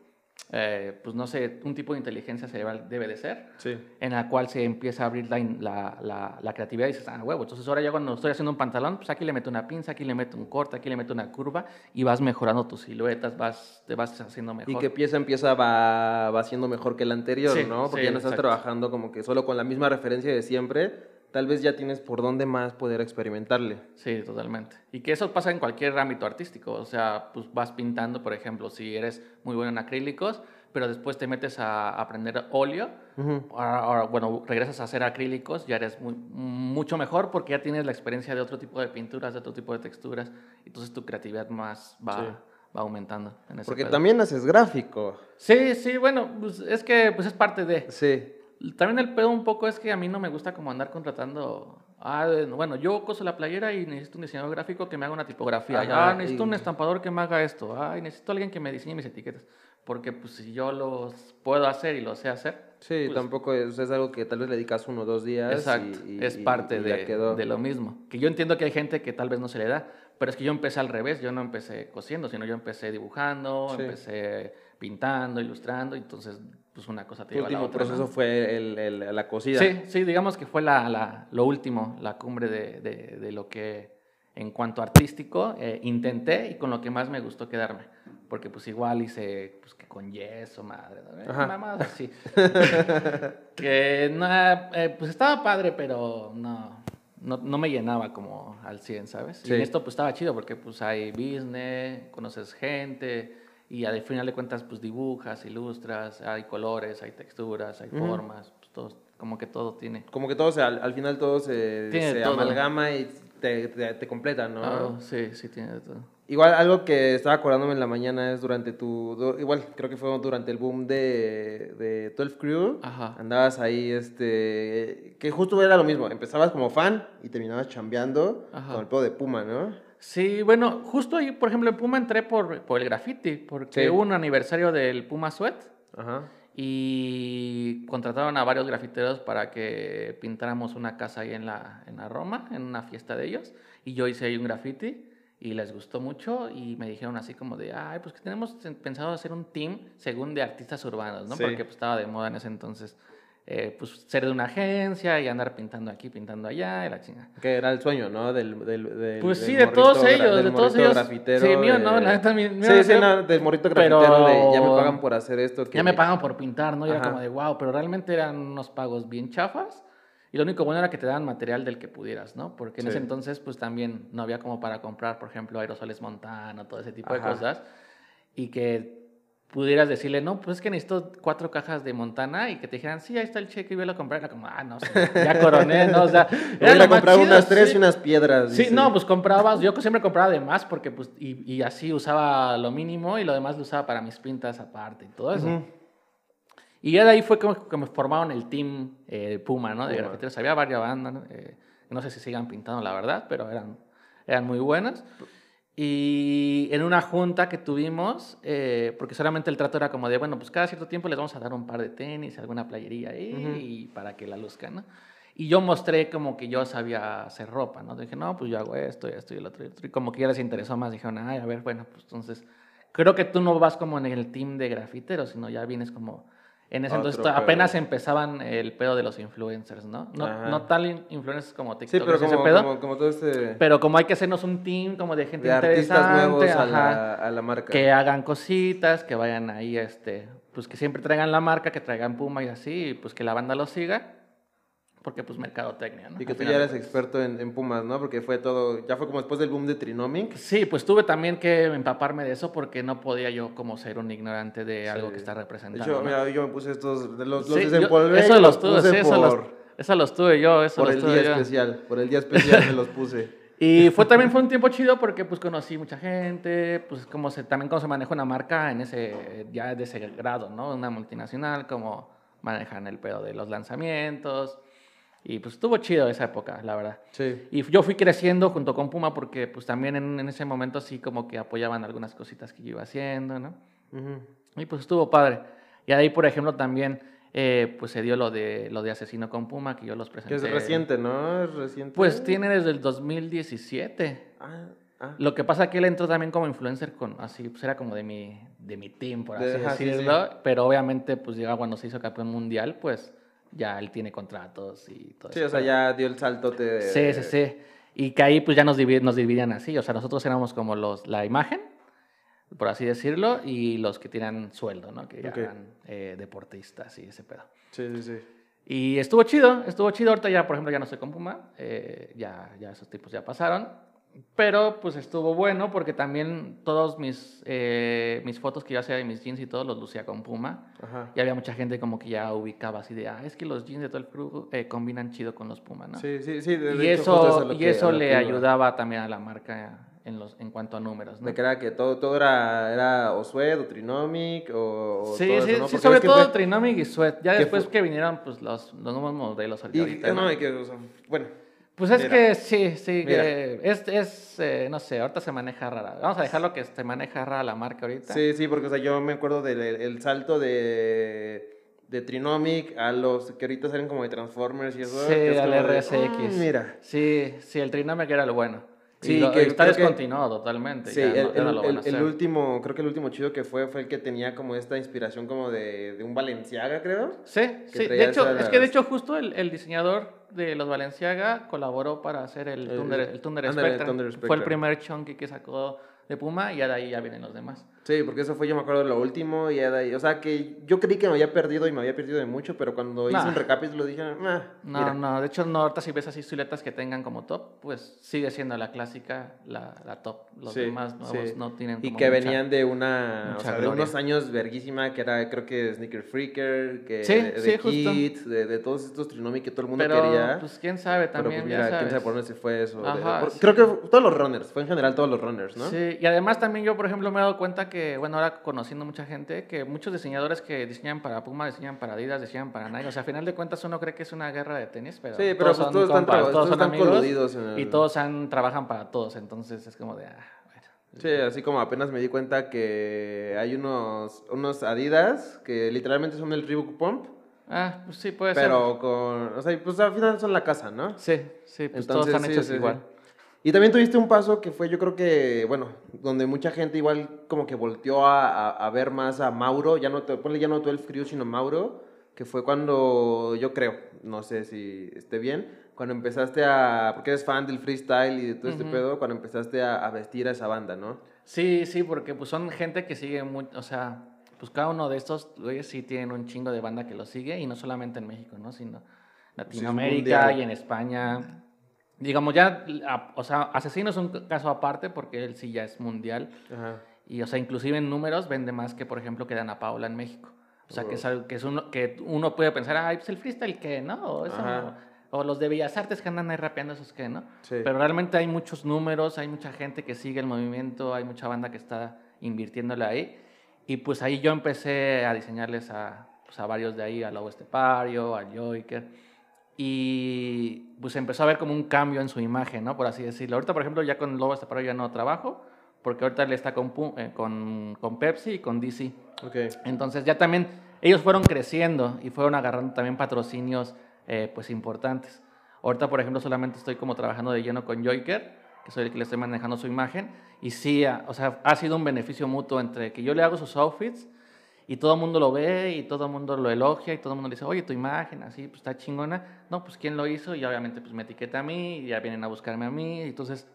eh, pues no sé, un tipo de inteligencia cerebral debe de ser Sí. en la cual se empieza a abrir la, la, la, la creatividad y dices, ah, huevo, entonces ahora ya cuando estoy haciendo un pantalón, pues aquí le meto una pinza, aquí le meto un corte, aquí le meto una curva y vas mejorando tus siluetas, vas, te vas haciendo mejor. Y que pieza en pieza va, va siendo mejor que la anterior, Sí, ¿no? Porque sí, ya no estás exacto. trabajando como que solo con la misma referencia de siempre. Tal vez ya tienes por dónde más poder experimentarle. Sí, totalmente. Y que eso pasa en cualquier ámbito artístico. O sea, pues vas pintando, por ejemplo, si eres muy bueno en acrílicos, pero después te metes a aprender óleo, Ujú. ahora, ahora, bueno, regresas a hacer acrílicos, ya eres muy- mucho mejor porque ya tienes la experiencia de otro tipo de pinturas, de otro tipo de texturas. Entonces tu creatividad más va, Sí. va aumentando. En ese Porque pedo. también haces gráfico. Sí, sí, bueno, pues es que pues es parte de... Sí. También el pedo un poco es que a mí no me gusta como andar contratando. Ah, bueno, yo coso la playera y necesito un diseñador gráfico que me haga una tipografía. Ajá, ah, necesito y- un estampador que me haga esto. Ah, necesito alguien que me diseñe mis etiquetas. Porque pues si yo los puedo hacer y lo sé hacer. Sí, pues, tampoco es, es algo que tal vez le dedicas uno o dos días. Exacto, y- y- es parte y de, quedó. de lo mismo. Que yo entiendo que hay gente que tal vez no se le da, pero es que yo empecé al revés, yo no empecé cosiendo, sino yo empecé dibujando, Sí. empecé pintando, ilustrando, entonces pues una cosa te lleva a la otra. ¿no? proceso fue el, el- la cocida. Sí, sí, digamos que fue la, la- lo último, la cumbre de, de- de lo que en cuanto artístico eh, intenté y con lo que más me gustó quedarme. Porque pues igual hice pues que con yeso, madre, ¿no? Eh, mamadas así. que no, eh, pues estaba padre, pero no, no, no me llenaba como al 100, ¿sabes? Y Sí. en esto pues estaba chido porque pues hay business, conoces gente y al final de cuentas pues dibujas, ilustras, hay colores, hay texturas, hay formas, pues, todo, como que todo tiene. Como que todo se, al, al final todo se, Tiene se todo. amalgama y te, te, te completa, ¿no? Ah, sí, sí tiene de todo. Igual algo que estaba acordándome en la mañana es durante tu... igual creo que fue durante el boom de, de 12 Crew. Ajá. Andabas ahí, este... Que justo era lo mismo. Empezabas como fan y terminabas chambeando Ajá. con el pedo de Puma, ¿no? Sí, bueno, justo ahí, por ejemplo, en Puma entré por, por el graffiti, porque Sí. hubo un aniversario del Puma Sweat Ajá. y contrataron a varios grafiteros para que pintáramos una casa ahí en la, en la Roma, en una fiesta de ellos, y yo hice ahí un graffiti y les gustó mucho y me dijeron así como de, ay, pues que tenemos pensado hacer un team según de artistas urbanos, ¿no? Sí. Porque pues, estaba de moda en ese entonces, eh, pues ser de una agencia y andar pintando aquí, pintando allá y la chingada. Que era el sueño, ¿no? Del, del, del- Pues del sí, de morrito todos ellos, del de todos ellos. grafitero Sí, mío de- no, la neta, mío Sí, sí, no, del morrito pero- grafitero de ya me pagan por hacer esto. Que Ya me pagan por pintar, ¿no? Y era Ajá. como de wow, pero realmente eran unos pagos bien chafas. Y lo único bueno era que te daban material del que pudieras, ¿no? Porque en Sí. ese entonces, pues también no había como para comprar, por ejemplo, aerosoles Montano, todo ese tipo Ajá. de cosas. Y que pudieras decirle, no, pues es que necesito cuatro cajas de Montana y que te dijeran, sí, ahí está el cheque y voy a comprar. Era como, ah, no, sí, ya coroné, ¿no? O sea, Voy a comprar chido, unas tres sí. y unas piedras. Sí, dice. no, pues comprabas, yo siempre compraba de más porque pues, y, y así usaba lo mínimo y lo demás lo usaba para mis pintas aparte y todo eso. Ujú. Y ya de ahí fue como que me formaron el team eh, Puma, ¿no? De grafiteros. Había varias bandas, ¿no? Eh, no sé si sigan pintando, la verdad, pero eran, eran muy buenas. Y en una junta que tuvimos, eh, porque solamente el trato era como de, bueno, pues cada cierto tiempo les vamos a dar un par de tenis, alguna playería ahí, Ujú. y para que la luzcan, ¿no? Y yo mostré como que yo sabía hacer ropa, ¿no? Dije, no, pues yo hago esto y esto y el otro y el otro. Y como que ya les interesó más, dijeron, ay, a ver, bueno, pues entonces, creo que tú no vas como en el team de grafiteros, sino ya vienes como... En ese Otro entonces pedo. apenas empezaban el pedo de los influencers, ¿no? No, no tal in- influencers como Sí, TikTok, pero ese como, pedo, como, como todo este... pero como hay que hacernos un team como de gente de artistas interesante, nuevos a ajá, la, a la marca. que hagan cositas, que vayan ahí, este, pues que siempre traigan la marca, que traigan Puma y así, y pues que la banda los siga. Porque pues mercadotecnia, ¿no? Y que Al tú ya eres experto en, en Pumas, ¿no? Porque fue todo, ya fue como después del boom de Trinomic. Sí, pues tuve también que empaparme de eso porque no podía yo como ser un ignorante de algo Sí. que está De representando. hecho, ¿no? mira, yo me puse estos, de los, los Sí, yo- desempolvé eso los tuve, sí, eso los, por, eso los tuve yo, eso por los el tuve día yo. especial. Por el día especial me los puse. Y fue también fue un tiempo chido porque pues conocí mucha gente, pues como se, también cómo se maneja una marca en ese, ya de ese grado, ¿no? Una multinacional, cómo manejan el pedo de los lanzamientos. Y pues estuvo chido esa época, la verdad. Sí. Y yo fui creciendo junto con Puma porque pues también en, en ese momento sí como que apoyaban algunas cositas que yo iba haciendo, ¿no? Ujú. Y pues estuvo padre. Y ahí, por ejemplo, también eh, pues se dio lo de, lo de Asesino con Puma, que yo los Que presenté. es reciente, ¿no? Es reciente. Pues tiene desde el 2017. Ah, ah. Lo que pasa que él entró también como influencer con, así, pues era como de mi, de mi team, por así De- ajá, sí, decirlo. Pero obviamente, pues llega cuando se hizo campeón mundial, pues ya él tiene contratos y todo Sí, eso. o sea, ya dio el saltote de... Sí, sí, sí. Y que ahí pues ya nos, divi- nos dividían así. O sea, nosotros éramos como los, la imagen, por así decirlo, y los que tienen sueldo, ¿no? Que ya Ok. eran eh, deportistas y ese pedo. Sí, sí, sí. Y estuvo chido, estuvo chido. Ahorita ya, por ejemplo, ya no estoy con Puma. eh, ya, ya esos tipos ya pasaron. Pero pues estuvo bueno porque también todos mis, eh, mis fotos que yo hacía de mis jeans y todo los lucía con Puma. Ajá. Y había mucha gente como que ya ubicaba así de, ah, es que los jeans de todo el crew eh, combinan chido con los Puma, ¿no? Sí, sí, sí. de- y hecho, eso, y que- eso le que ayudaba también a la marca en, los, en cuanto a números, ¿no? De que era que todo, todo era, era o Sued o Trinomic o, o Sí, todo sí, eso, ¿no? sí, sobre todo fue- Trinomic y Sweat. Ya después fue- que vinieron pues, los, los nuevos modelos Y, ahorita, ¿no? y que, o sea, bueno, Pues es Mira. que sí, sí, que es, es eh, no sé, ahorita se maneja rara. Vamos a dejarlo que se maneja rara la marca ahorita. sí, sí, porque, o sea, yo me acuerdo del el- salto de, de Trinomic a los que ahorita salen como de Transformers y eso. Sí, que es al como de, RSX. "Mm, mira. Sí, sí, el Trinomic era lo bueno. Sí, lo, que está que- descontinuado totalmente. Sí, ya el, no- ya no el- lo van a el- el hacer. último, creo que el último chido que fue fue el que tenía como esta inspiración como de, de un Valenciaga, creo. Sí, sí. De hecho, es que de hecho justo el, el diseñador de los Valenciaga colaboró para hacer el El- Thunder, el Thunder. Thunder Fue el primer chunky que sacó de Puma y de ahí ya vienen los demás. Sí, porque eso fue, yo me acuerdo, de lo último. Y ya de ahí, o sea, que yo creí que me había perdido y me había perdido de mucho, pero cuando hice Nah. un recapítulo dije, ah, No, mira. no, de hecho, no, ahorita si ves así siluetas que tengan como top, pues sigue siendo la clásica, la, la top. Los Sí, demás nuevos sí. no tienen Y como que mucha- venían de una, o sea, de unos años verguísima, que era, creo que Sneaker Freaker, que Sí, de, de. Kid, de, de todos estos Trinomi que todo el mundo Pero, quería. pues quién sabe pero también, pues ya mira, quién sabes. sabe por dónde se fue eso. de- Ajá, por- sí. Creo que todos los runners, fue en general todos los runners, ¿no? Sí, y además también yo, por ejemplo, me he dado cuenta que, bueno, ahora conociendo mucha gente, que muchos diseñadores que diseñan para Puma, diseñan para Adidas, diseñan para Nike. O sea, a final de cuentas uno cree que es una guerra de tenis, pero, Sí, pero pues todos están, compas, traba- todos son están amigos coludidos. en y el- todos han, trabajan para todos. Entonces es como de, ah, bueno. Sí, así como apenas me di cuenta que hay unos, unos Adidas que literalmente son el Reebok Pump, Ah, pues sí, puede pero con, o sea, pues al final son la casa, ¿no? ser. Sí, sí, pues todos Entonces, están sí, hechos sí. igual. Y también tuviste un paso que fue, yo creo que, bueno, donde mucha gente igual como que volteó a, a- a ver más a Mauro, ya no, ponle ya no 12 Crew, sino Mauro, que fue cuando, yo creo, no sé si esté bien, cuando empezaste a, porque eres fan del freestyle y de todo este Ujú. pedo, cuando empezaste a, a vestir a esa banda, ¿no? Sí, sí, porque pues son gente que sigue muy, o sea, pues cada uno de estos güeyes sí tienen un chingo de banda que los sigue y no solamente en México, ¿no? Sino Latinoamérica mundial. y en España. Digamos ya, o sea, Asesino es un caso aparte porque él sí ya es mundial Ajá. y, o sea, inclusive en números vende más que, por ejemplo, que Dana Paula en México. O sea, que es algo que, es uno, que uno puede pensar, ay, pues el freestyle, ¿qué? ¿No? O, eso, o los de Bellas Artes que andan ahí rapeando, esos, ¿qué? ¿No? Sí. Pero realmente hay muchos números, hay mucha gente que sigue el movimiento, hay mucha banda que está invirtiéndole ahí. Y pues ahí yo empecé a diseñarles a, pues, a varios de ahí, a Lobo Estepario, a Joiker. Y pues empezó a ver como un cambio en su imagen, ¿no? Por así decirlo. Ahorita, por ejemplo, ya con Lobo Estepario ya no trabajo, porque ahorita él está con, eh, con, con Pepsi y con DC. Entonces ya también ellos fueron creciendo y fueron agarrando también patrocinios eh, pues importantes. Ahorita, por ejemplo, solamente estoy como trabajando de lleno con Joiker, que soy el que le estoy manejando su imagen. Y sí, ha- o sea, ha sido un beneficio mutuo entre que yo le hago sus outfits y todo el mundo lo ve y todo el mundo lo elogia y todo el mundo le dice, oye, tu imagen así, pues está chingona. No, pues ¿quién lo hizo? Y obviamente pues me etiqueta a mí y ya vienen a buscarme a mí. Entonces,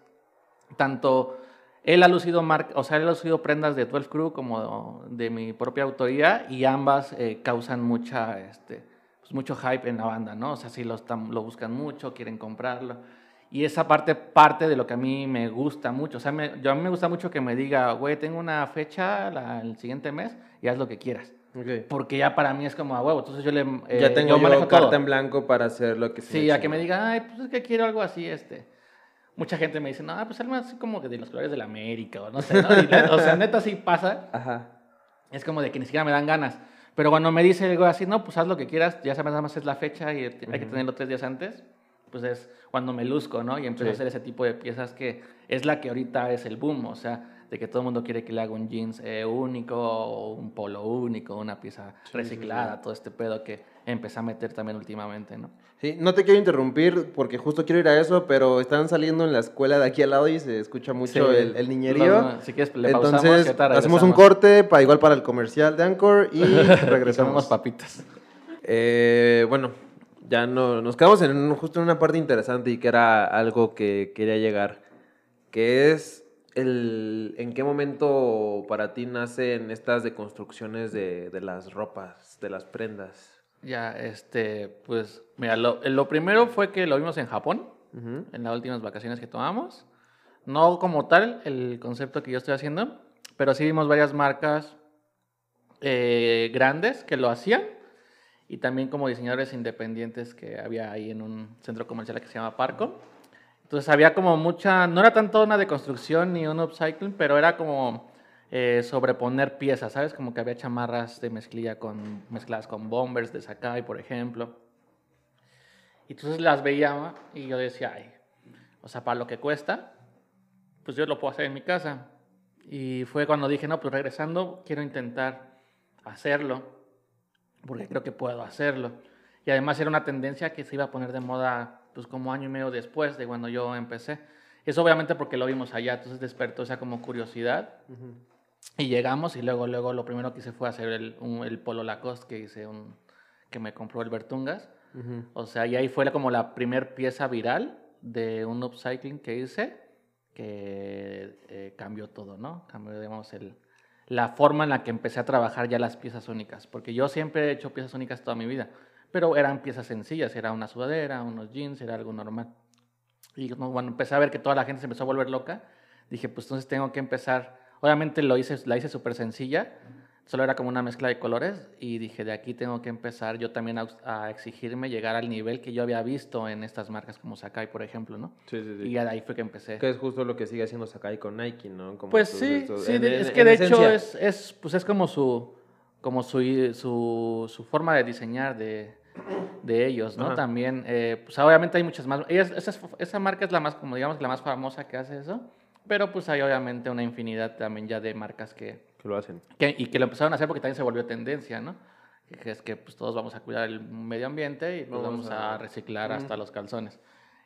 tanto él ha lucido, mar- o sea, él ha lucido prendas de 12 Crew como de mi propia autoría y ambas eh, causan mucha, este, pues, mucho hype en la banda, ¿no? O sea, sí lo, lo buscan mucho, quieren comprarlo. Y esa parte, parte de lo que a mí me gusta mucho. O sea, me, yo a mí me gusta mucho que me diga, güey, tengo una fecha la, el siguiente mes y haz lo que quieras. Ok. Porque ya para mí es como a huevo. Entonces yo le. eh, ya tengo yo manejo carta todo. en blanco para hacer lo que se Sí, me a que me diga, ay, pues es que quiero algo así, este. Mucha gente me dice, no, pues algo así como que de los colores de la América, o no sé, ¿no? La- o sea, neta sí pasa. Ajá. Es como de que ni siquiera me dan ganas. Pero cuando me dice algo así, no, pues haz lo que quieras, ya sabes, nada más es la fecha y hay que tenerlo tres días antes, pues es cuando me luzco, ¿no? Y empiezo Sí. a hacer ese tipo de piezas que es la que ahorita es el boom, o sea, de que todo el mundo quiere que le haga un jeans eh, único, o un polo único, una pieza sí, reciclada, todo este pedo que empecé a meter también últimamente, ¿no? Sí, no te quiero interrumpir porque justo quiero ir a eso, pero están saliendo en la escuela de aquí al lado y se escucha mucho Sí. el, el niñerío. Los- si quieres, le pausamos, Entonces, hacemos un corte para igual para el comercial de Anchor y Regresamos papitas. Eh, bueno, ya no, nos quedamos en justo en una parte interesante y que era algo que quería llegar, que es el en qué momento para ti nacen estas deconstrucciones de, de las ropas, de las prendas. Ya, este, pues, mira, lo, lo primero fue que lo vimos en Japón. En las últimas vacaciones que tomamos. No como tal el concepto que yo estoy haciendo, pero sí vimos varias marcas eh, grandes que lo hacían y también como diseñadores independientes que había ahí en un centro comercial que se llama Parco. Entonces había como mucha, no era tanto una deconstrucción ni un upcycling, pero era como eh, sobreponer piezas, ¿sabes? Como que había chamarras de mezclilla con, mezcladas con bombers de Sakai, por ejemplo. Y entonces las veía y yo decía, ay, o sea, para lo que cuesta, pues yo lo puedo hacer en mi casa. Y fue cuando dije, no, pues regresando, quiero intentar hacerlo, porque creo que puedo hacerlo. Y además era una tendencia que se iba a poner de moda, pues como año y medio después de cuando yo empecé. Eso obviamente porque lo vimos allá, entonces despertó esa como curiosidad. Y llegamos y luego, luego lo primero que hice fue hacer el, un- el polo Lacoste que hice, un, que me compró el Bertungas. Ujú. O sea, y ahí fue como la primer pieza viral de un upcycling que hice que eh, cambió todo, ¿no? Cambió, digamos, el, la forma en la que empecé a trabajar ya las piezas únicas. Porque yo siempre he hecho piezas únicas toda mi vida, pero eran piezas sencillas, era una sudadera, unos jeans, era algo normal. Y bueno, empecé a ver que toda la gente se empezó a volver loca. Dije, pues entonces tengo que empezar. Obviamente lo hice, la hice súper sencilla, solo era como una mezcla de colores. Y dije, de aquí tengo que empezar yo también a, a exigirme llegar al nivel que yo había visto en estas marcas como Sakai, por ejemplo, ¿no? Sí, sí, sí. Y ahí fue que empecé. Que es justo lo que sigue haciendo Sakai con Nike, ¿no? Como Pues sus- sí, sí, en- de- en- es que en de hecho esencia. es, es, pues es como su, como su, su, su forma de diseñar de, de ellos, ¿no? Ajá. También, eh, pues obviamente hay muchas más. Ellas- esa, es- esa marca es la más, como digamos, la más famosa que hace eso, pero pues hay obviamente una infinidad también ya de marcas que, Que lo hacen. que- y que lo empezaron a hacer porque también se volvió tendencia, ¿no? Que es que pues todos vamos a cuidar el medio ambiente y pues, Vamos vamos a- a reciclar hasta los calzones.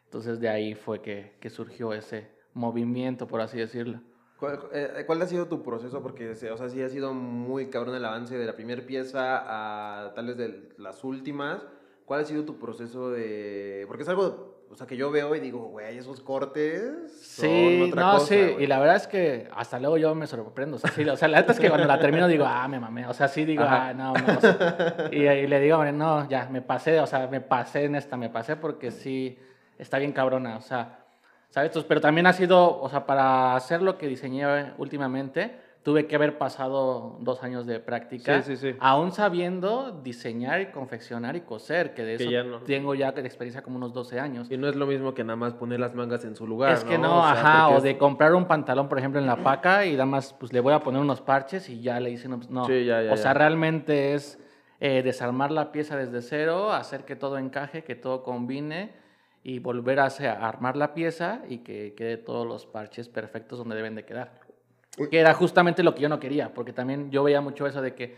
Entonces de ahí fue que, que surgió ese movimiento, por así decirlo. ¿Cuál, eh, cuál ha sido tu proceso? Porque, o sea, sí ha sido muy cabrón el avance de la primera pieza a tal vez de las últimas. ¿Cuál ha sido tu proceso de...? Porque es algo, o sea, que yo veo y digo, güey, esos cortes son Sí, otra no, cosa, sí, güey". y la verdad es que hasta luego yo me sorprendo. O sea, sí, o sea, la neta es que cuando la termino digo, ah, me mamé. O sea, sí digo, Ajá. ah, no, no. o sea, y, y le digo, no, ya, me pasé, o sea, me pasé en esta, me pasé porque sí, está bien cabrona. O sea, ¿sabes? Pero también ha sido, o sea, para hacer lo que diseñé últimamente, tuve que haber pasado dos años de práctica. Sí, sí, sí. Aún sabiendo diseñar y confeccionar y coser, que de Que eso ya no. tengo ya de experiencia como unos 12 años. Y no es lo mismo que nada más poner las mangas en su lugar, Es que no, O sea, ajá, o es- de comprar un pantalón, por ejemplo, en la paca y nada más, pues le voy a poner unos parches y ya le hice unos... No, Sí, ya, ya, o sea, realmente es eh, desarmar la pieza desde cero, hacer que todo encaje, que todo combine y volver a, hacer- a armar la pieza y que quede todos los parches perfectos donde deben de quedar. Que era justamente lo que yo no quería, porque también yo veía mucho eso de que,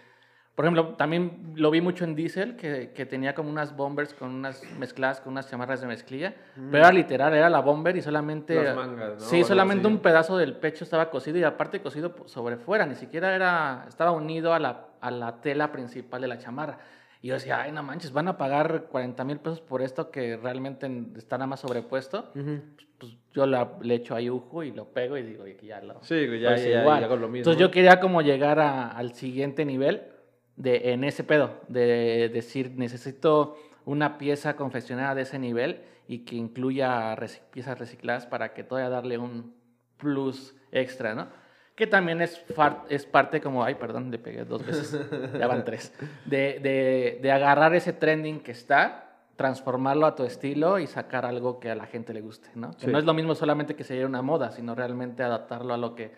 por ejemplo, también lo vi mucho en Diesel, que, que tenía como unas bombers con unas mezcladas con unas chamarras de mezclilla, pero era literal, era la bomber y solamente... Las mangas, ¿no? Sí, solamente un pedazo del pecho estaba cosido y aparte cosido sobre fuera, ni siquiera era, estaba unido a la, a la tela principal de la chamarra. Y yo decía, ay, no manches, van a pagar 40 mil pesos por esto que realmente está nada más sobrepuesto. Pues yo la- le echo ahí ujo y lo pego y digo, y ya lo... Sí, ya, ya, igual. hago lo mismo. Entonces yo quería como llegar a- al siguiente nivel de, en ese pedo, de decir, necesito una pieza confeccionada de ese nivel y que incluya piezas recicladas para que todavía darle un plus extra, ¿no? Que también es, es parte como, ay, perdón, le pegué dos veces, ya van tres, de, de, de agarrar ese trending que está, transformarlo a tu estilo y sacar algo que a la gente le guste, ¿no? Que no es lo mismo solamente que sea una moda, sino realmente adaptarlo a lo que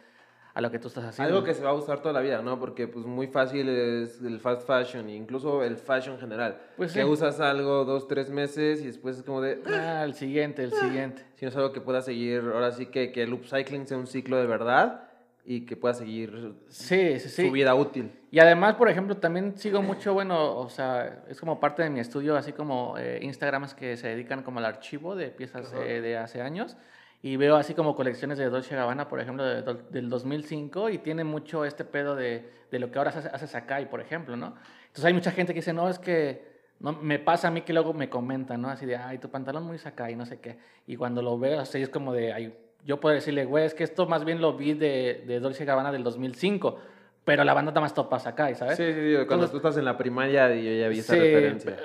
a lo que tú estás haciendo. Algo que se va a usar toda la vida, ¿no? Porque pues muy fácil es el fast fashion, incluso el fashion general. Pues que usas algo dos, tres meses y después es como de... Ah, el siguiente, el siguiente. Si no es algo que pueda seguir, ahora sí que, que el upcycling sea un ciclo de verdad y que pueda seguir sí, sí, sí. su vida útil. Y además, por ejemplo, también sigo mucho, bueno, o sea, es como parte de mi estudio, así como eh, Instagrams que se dedican como al archivo de piezas eh, de hace años. Y veo así como colecciones de Dolce Gabbana, por ejemplo, del 2005, y tiene mucho este pedo de, de lo que ahora hace, hace Sakai, por ejemplo, ¿no? Entonces hay mucha gente que dice, no, es que no, me pasa a mí que luego me comentan, ¿no? Así de, ay, tu pantalón muy Sakai, no sé qué. Y cuando lo veo, así es como de, ay, yo puedo decirle, güey, es que esto más bien lo vi de, de Dolce Gabbana del 2005, pero la banda está más topas acá, ¿sabes? Sí, sí, sí. Cuando tú estás en la primaria yo ya vi esa sí, referencia.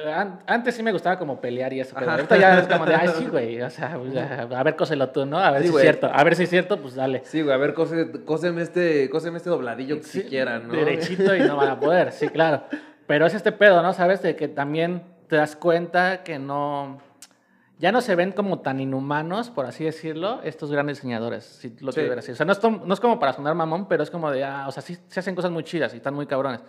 antes sí me gustaba como pelear y eso, pero ahorita ya es como de, ay, sí, güey, o sea, pues a ver, cóselo tú, ¿no? A ver si es cierto, a ver si es cierto, pues dale. Sí, güey, a ver, cóseme este, cóseme este dobladillo que si quieran, ¿no? Derechito y no van a poder, sí, claro. Pero es este pedo, ¿no? ¿Sabes? De que también te das cuenta que no ya no se ven como tan inhumanos, por así decirlo, estos grandes diseñadores, si lo quiero ver así. O sea, no es, no es, como para sonar mamón, pero es como de, ah, o sea, sí se hacen cosas muy chidas y están muy cabrones,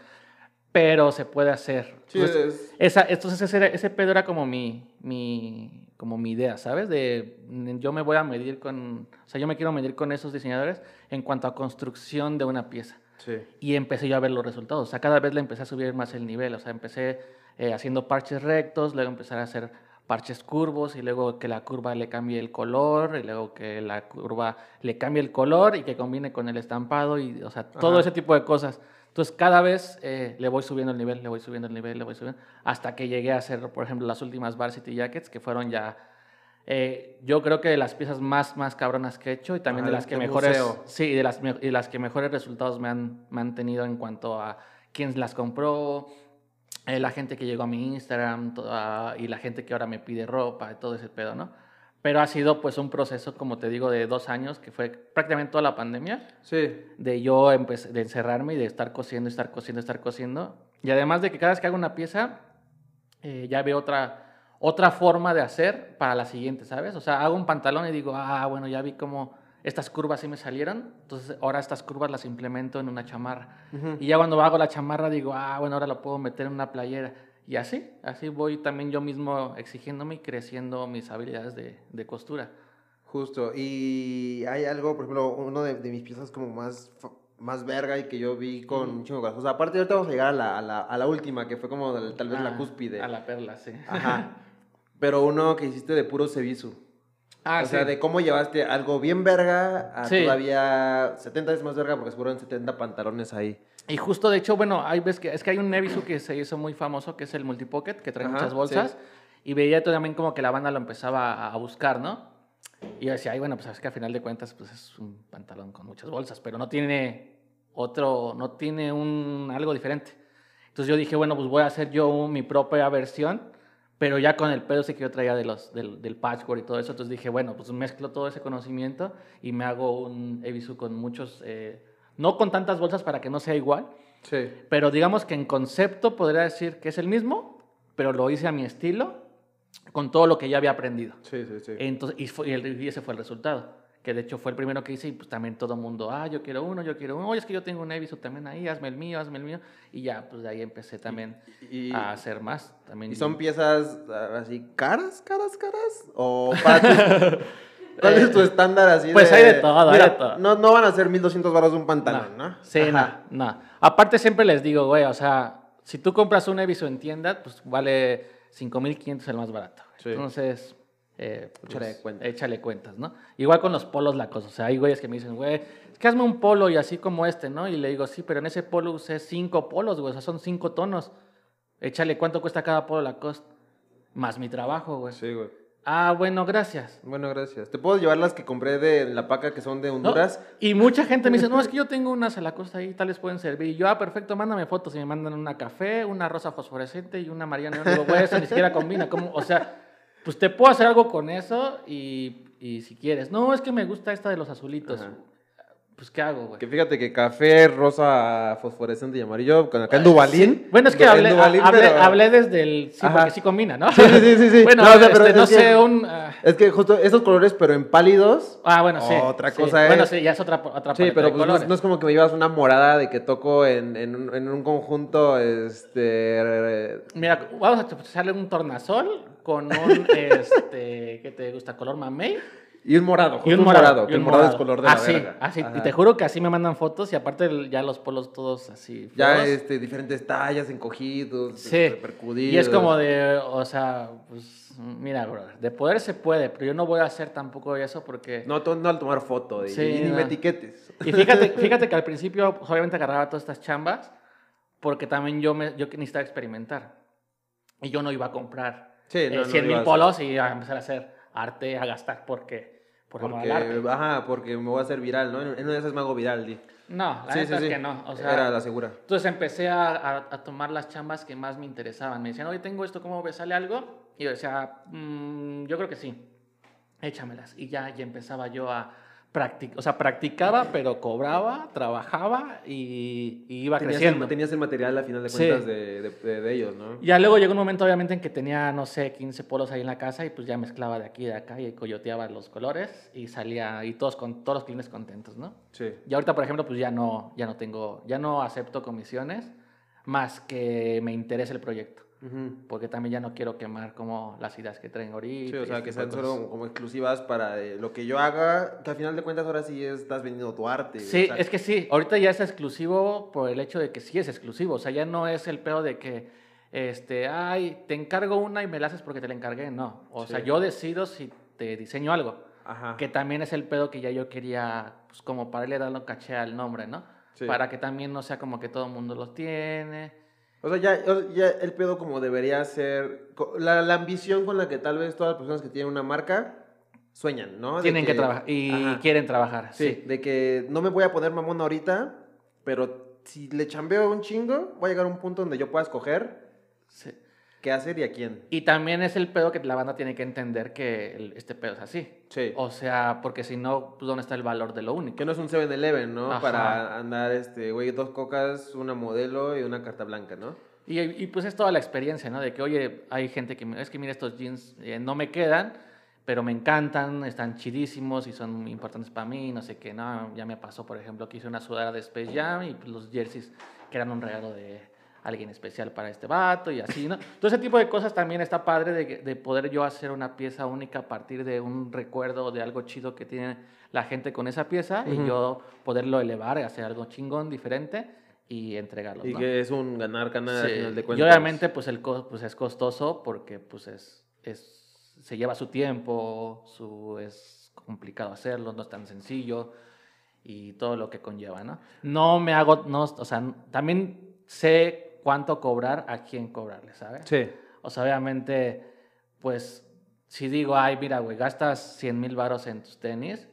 pero se puede hacer. Sí, entonces, esa, entonces ese, ese, pedo era como mi, mi, como mi idea, ¿sabes? De yo me voy a medir con, o sea, yo me quiero medir con esos diseñadores en cuanto a construcción de una pieza. Sí. Y empecé yo a ver los resultados. O sea, cada vez le empecé a subir más el nivel. O sea, empecé eh, haciendo parches rectos, luego empecé a hacer parches curvos y luego que la curva le cambie el color y luego que la curva le cambie el color y que combine con el estampado y, o sea, todo ese tipo de cosas. Entonces, cada vez eh, le voy subiendo el nivel, le voy subiendo el nivel, le voy subiendo, hasta que llegué a hacer, por ejemplo, las últimas Varsity Jackets, que fueron ya, eh, yo creo que de las piezas más, más cabronas que he hecho y también de las que mejores, sí, de las, y las que mejores resultados me han, me han tenido en cuanto a quién las compró, eh, la gente que llegó a mi Instagram y la gente que ahora me pide ropa, todo ese pedo, ¿no? Pero ha sido pues un proceso, como te digo, de dos años, que fue prácticamente toda la pandemia. Sí. De yo de encerrarme y de estar cosiendo, estar cosiendo, estar cosiendo. Y además de que cada vez que hago una pieza, eh, ya veo otra, otra forma de hacer para la siguiente, ¿sabes? O sea, hago un pantalón y digo, ah, bueno, ya vi cómo estas curvas sí me salieron, entonces ahora estas curvas las implemento en una chamarra. Y ya cuando hago la chamarra digo, ah, bueno, ahora lo puedo meter en una playera. Y así, así voy también yo mismo exigiéndome y creciendo mis habilidades de, de costura. Justo, y hay algo, por ejemplo, uno de, de, mis piezas como más, más verga y que yo vi con un chingo de cosas. O sea, aparte ahorita vamos a llegar a la, a la, a la última, que fue como tal vez la ah, cúspide. A la perla, sí. Ajá. Pero uno que hiciste de puro ceviso. Ah, o sea, de cómo llevaste algo bien verga a todavía 70 veces más verga porque en 70 pantalones ahí. Y justo, de hecho, bueno, hay ves que es que hay un Nevisu que se hizo muy famoso, que es el Multipocket, que trae muchas bolsas. Y veía también como que la banda lo empezaba a buscar, ¿no? Y yo decía, ay, bueno, pues sabes que a final de cuentas, pues es un pantalón con muchas bolsas, pero no tiene otro, no tiene un algo diferente. Entonces yo dije, bueno, pues voy a hacer yo mi propia versión pero ya con el pedo que yo traía de los, del, del, patchwork y todo eso, entonces dije, bueno, pues mezclo todo ese conocimiento y me hago un Ebisu con muchos, eh, no con tantas bolsas para que no sea igual, sí. pero digamos que en concepto podría decir que es el mismo, pero lo hice a mi estilo, con todo lo que ya había aprendido. Sí, sí, sí. Entonces, y, y ese fue el resultado que de hecho fue el primero que hice y pues también todo el mundo, ah, yo quiero uno, yo quiero uno, oye, es que yo tengo un Eviso también ahí, hazme el mío, hazme el mío, y ya, pues de ahí empecé también a hacer más. También ¿Y son piezas ah, así caras, caras, caras? ¿O ¿Cuál es tu estándar así? Pues hay de todo, hay de todo. No, no van a ser 1200 baros un pantalón, ¿no? Sí, no, no. Aparte siempre les digo, güey, o sea, si tú compras un Eviso en tienda, pues vale 5500 el más barato. Entonces eh, échale, pues, cuentas. échale cuentas, ¿no? Igual con los polos la cosa, o sea, hay güeyes que me dicen, güey, es que hazme un polo y así como este, ¿no? Y le digo, sí, pero en ese polo usé cinco polos, güey, o sea, son cinco tonos. Échale cuánto cuesta cada polo la costa, más mi trabajo, güey. Sí, güey. Ah, bueno, gracias. Bueno, gracias. ¿Te puedo llevar las que compré de la paca que son de ¿No? Honduras? Y mucha gente me dice, no, es que yo tengo unas a la costa ahí, tal les pueden servir. Y yo, ah, perfecto, mándame fotos. Y me mandan una café, una rosa fosforescente y una mariana. Y yo digo, güey, eso ni siquiera combina. ¿Cómo? O sea, pues te puedo hacer algo con eso y, y si quieres. No, es que me gusta esta de los azulitos. Ajá. Pues, ¿qué hago, güey? Que fíjate que café, rosa, fosforescente y amarillo, con acá en Dubalín. Sí. Bueno, es que hablé, Dubalín, hablé, pero- hablé desde el... Sí, Ajá. porque sí combina, ¿no? Sí, sí, sí, sí, bueno, No, o sea, pero este, no que- sé, un... ah, Es que justo esos colores, pero en pálidos. Ah, bueno, sí. Otra sí. cosa Bueno, es- sí, ya es otra, otra Sí, pero de pues no, es- colores. no es como que me llevas una morada de que toco en, en, un, en un conjunto, este... Mira, vamos a echarle un tornasol con un, este, ¿qué te gusta? ¿Color mamey? Y un morado, Y un un morado. morado, y que el un morado es color de la así, verga. así. Ajá. Y te juro que así me mandan fotos y aparte ya los polos todos así. Ya este, diferentes tallas, encogidos, Sí. percudidos. Y es como de, o sea, pues, mira, bro, de poder se puede, pero yo no voy a hacer tampoco eso porque... No, no al tomar foto, y, Sí, y ni no. me etiquetes. Y fíjate, fíjate que al principio, pues, obviamente agarraba todas estas chambas porque también yo, me, yo necesitaba experimentar. Y yo no iba a comprar Sí, eh, no, no 100 ibas mil polos y a empezar a hacer arte, a gastar porque, por Porque, arte. ajá, porque me voy a hacer viral, ¿no? En una de esas me hago viral, di. No, la Sí, neta sí, es que no. O sea, Era la segura. Entonces empecé a, a- a tomar las chambas que más me interesaban. Me decían, oye, tengo esto, ¿cómo ves? ¿Sale algo? Y yo decía, "Mm, yo creo que sí, échamelas. Y ya, ya empezaba yo a practicar, o sea, practicaba, pero cobraba, trabajaba y, y iba Tenías creciendo. el, tenías el material, a final de Sí. cuentas, de, de- de- de ellos, ¿no? Ya luego llegó un momento, obviamente, en que tenía, no sé, 15 polos ahí en la casa y pues ya mezclaba de aquí y de acá y coyoteaba los colores y salía, y todos, con, todos los clientes contentos, ¿no? Sí. Y ahorita, por ejemplo, pues ya no, ya no tengo, ya no acepto comisiones más que me interese el proyecto. Ujú. Porque también ya no quiero quemar como las ideas que traen ahorita. Sí, o sea, que sean solo como, exclusivas para eh, lo que yo haga, que a final de cuentas ahora sí estás vendiendo tu arte. Sí, o sea, es que sí, ahorita ya es exclusivo por el hecho de que sí es exclusivo. O sea, ya no es el pedo de que, este, ay, te encargo una y me la haces porque te la encargué. No. O sea, Sí. yo decido si te diseño algo. Ajá. Que también es el pedo que ya yo quería, pues como para dando caché al nombre, ¿no? Sí. Para que también no sea como que todo el mundo los tiene. O sea, ya, ya el pedo como debería ser, la, la ambición con la que tal vez todas las personas que tienen una marca sueñan, ¿no? De Tienen que, trabajar y Ajá. quieren trabajar. Sí, Sí. de que no me voy a poner mamón ahorita, pero si le chambeo un chingo, voy a llegar a un punto donde yo pueda escoger sí. Qué hacer y a quién. Y también es el pedo que la banda tiene que entender que este pedo es así. Sí. O sea, porque si no, pues, ¿dónde está el valor de lo único? Que no es un 7-Eleven, ¿no? Ajá. Para andar, este, güey, dos cocas, una modelo y una carta blanca, ¿no? Y, y, pues es toda la experiencia, ¿no? De que, oye, hay gente que es que mira, estos jeans eh, no me quedan, pero me encantan, están chidísimos y son importantes para mí, no sé qué, no, ya me pasó, por ejemplo, que hice una sudadera de Space Jam y pues, los jerseys que eran un regalo de alguien especial para este vato y así, ¿no? Todo ese tipo de cosas también está padre de, de poder yo hacer una pieza única a partir de un recuerdo de algo chido que tiene la gente con esa pieza Ujú. y yo poderlo elevar y hacer algo chingón, diferente y entregarlo. Y ¿no? que es un ganar-ganar al Sí, final de Y cuentas. obviamente pues el pues es costoso porque pues es, es se lleva su tiempo, su es complicado hacerlo, no es tan sencillo y todo lo que conlleva, ¿no? No me hago no, o sea, también sé cuánto cobrar, a quién cobrarle, ¿sabes? Sí. O sea, obviamente pues si digo, ay, mira, güey, gastas 100 mil varos en tus tenis,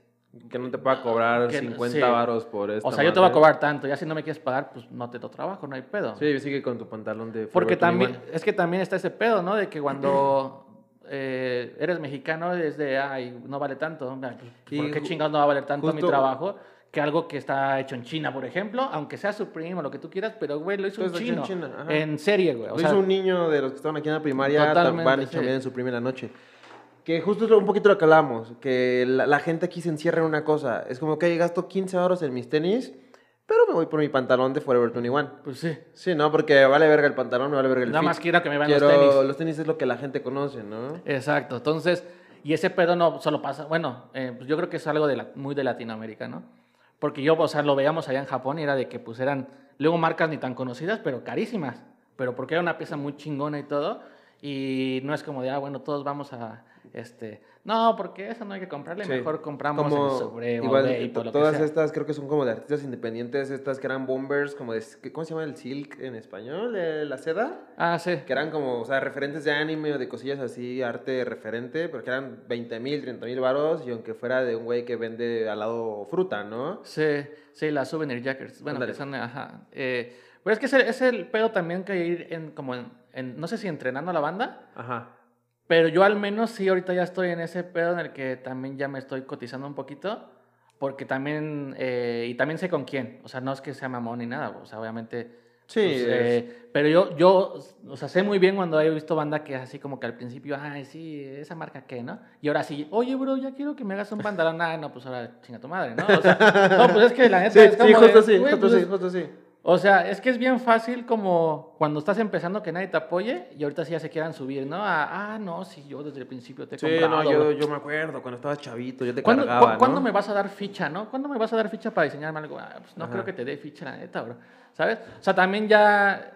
Que no te pueda cobrar Que- 50 sí. varos por esto. o sea, yo te voy a cobrar tanto, ya si no me quieres pagar, pues no te doy trabajo, no hay pedo. Sí, sigue con tu pantalón de Porque también, 21. es que también está ese pedo, ¿no? De que cuando eh, eres mexicano es de, ay, no vale tanto. Pues, ¿Por qué chingados no va a valer tanto mi trabajo? Que algo que está hecho en China, por ejemplo, aunque sea Supreme o lo que tú quieras, pero, güey, lo hizo un está hecho chino. en China. En serie, güey. O Lo sea, hizo un niño de los que estaban aquí en la primaria, van sí. en su primera noche. Que justo es un poquito lo que hablamos, que la, la gente aquí se encierra en una cosa. Es como que gasto 15 euros en mis tenis, pero me voy por mi pantalón de Forever 21. pues sí. Sí, ¿no? Porque vale verga el pantalón, me vale verga el Nada fit. más quiero que me vean Quiero- los tenis. Los tenis es lo que la gente conoce, ¿no? Exacto. Entonces, y ese pedo no solo pasa, bueno, eh, pues yo creo que es algo de la- muy de Latinoamérica, ¿no? Porque yo, o sea, lo veíamos allá en Japón y era de que pues eran, luego marcas ni tan conocidas, pero carísimas. Pero porque era una pieza muy chingona y todo. Y no es como de, ah, bueno, todos vamos a este, no, porque eso no hay que comprarle, Sí. mejor compramos Como el Supremo, igual, Vape, que todas sea. estas creo que son como de artistas independientes, estas que eran bombers, como de, ¿qué- ¿cómo se llama el silk en español? La seda, Ah, sí. que eran como, o sea, referentes de anime o de cosillas así, arte referente, pero que eran 20 mil, 30 mil varos, y aunque fuera de un güey que vende al lado fruta, ¿no? Sí, sí, las souvenir jackets. Bueno, que son, ajá. Eh, pero es que es el, es el pedo también que ir en, como en, en- no sé si entrenando a la banda, Ajá. Pero yo al menos sí ahorita ya estoy en ese pedo en el que también ya me estoy cotizando un poquito, porque también, eh, y también sé con quién, o sea, no es que sea mamón ni nada, o sea, obviamente... Sí, pues, es- eh, pero yo, yo, o sea, sé muy bien cuando he visto banda que así como que al principio, ay, sí, esa marca qué, ¿no? Y ahora sí, oye, bro, ya quiero que me hagas un pantalón. Ah, no, pues ahora chinga tu madre, ¿no? O sea, no, pues es que la neta Sí, es sí, como justo de, así, güey, justo pues, justo así. O sea, es que es bien fácil como cuando estás empezando que nadie te apoye y ahorita sí ya se quieran subir, ¿no? A, ah, no, sí, yo desde el principio te he Sí, comprado. no, yo, güey". yo me acuerdo cuando estabas chavito, yo te ¿Cuándo, cargaba, cu- ¿cuándo me vas a dar ficha, no? ¿Cuándo me vas a dar ficha para diseñarme algo? Ah, pues no Ajá. creo que te dé ficha, la neta, bro. ¿Sabes? O sea, también ya...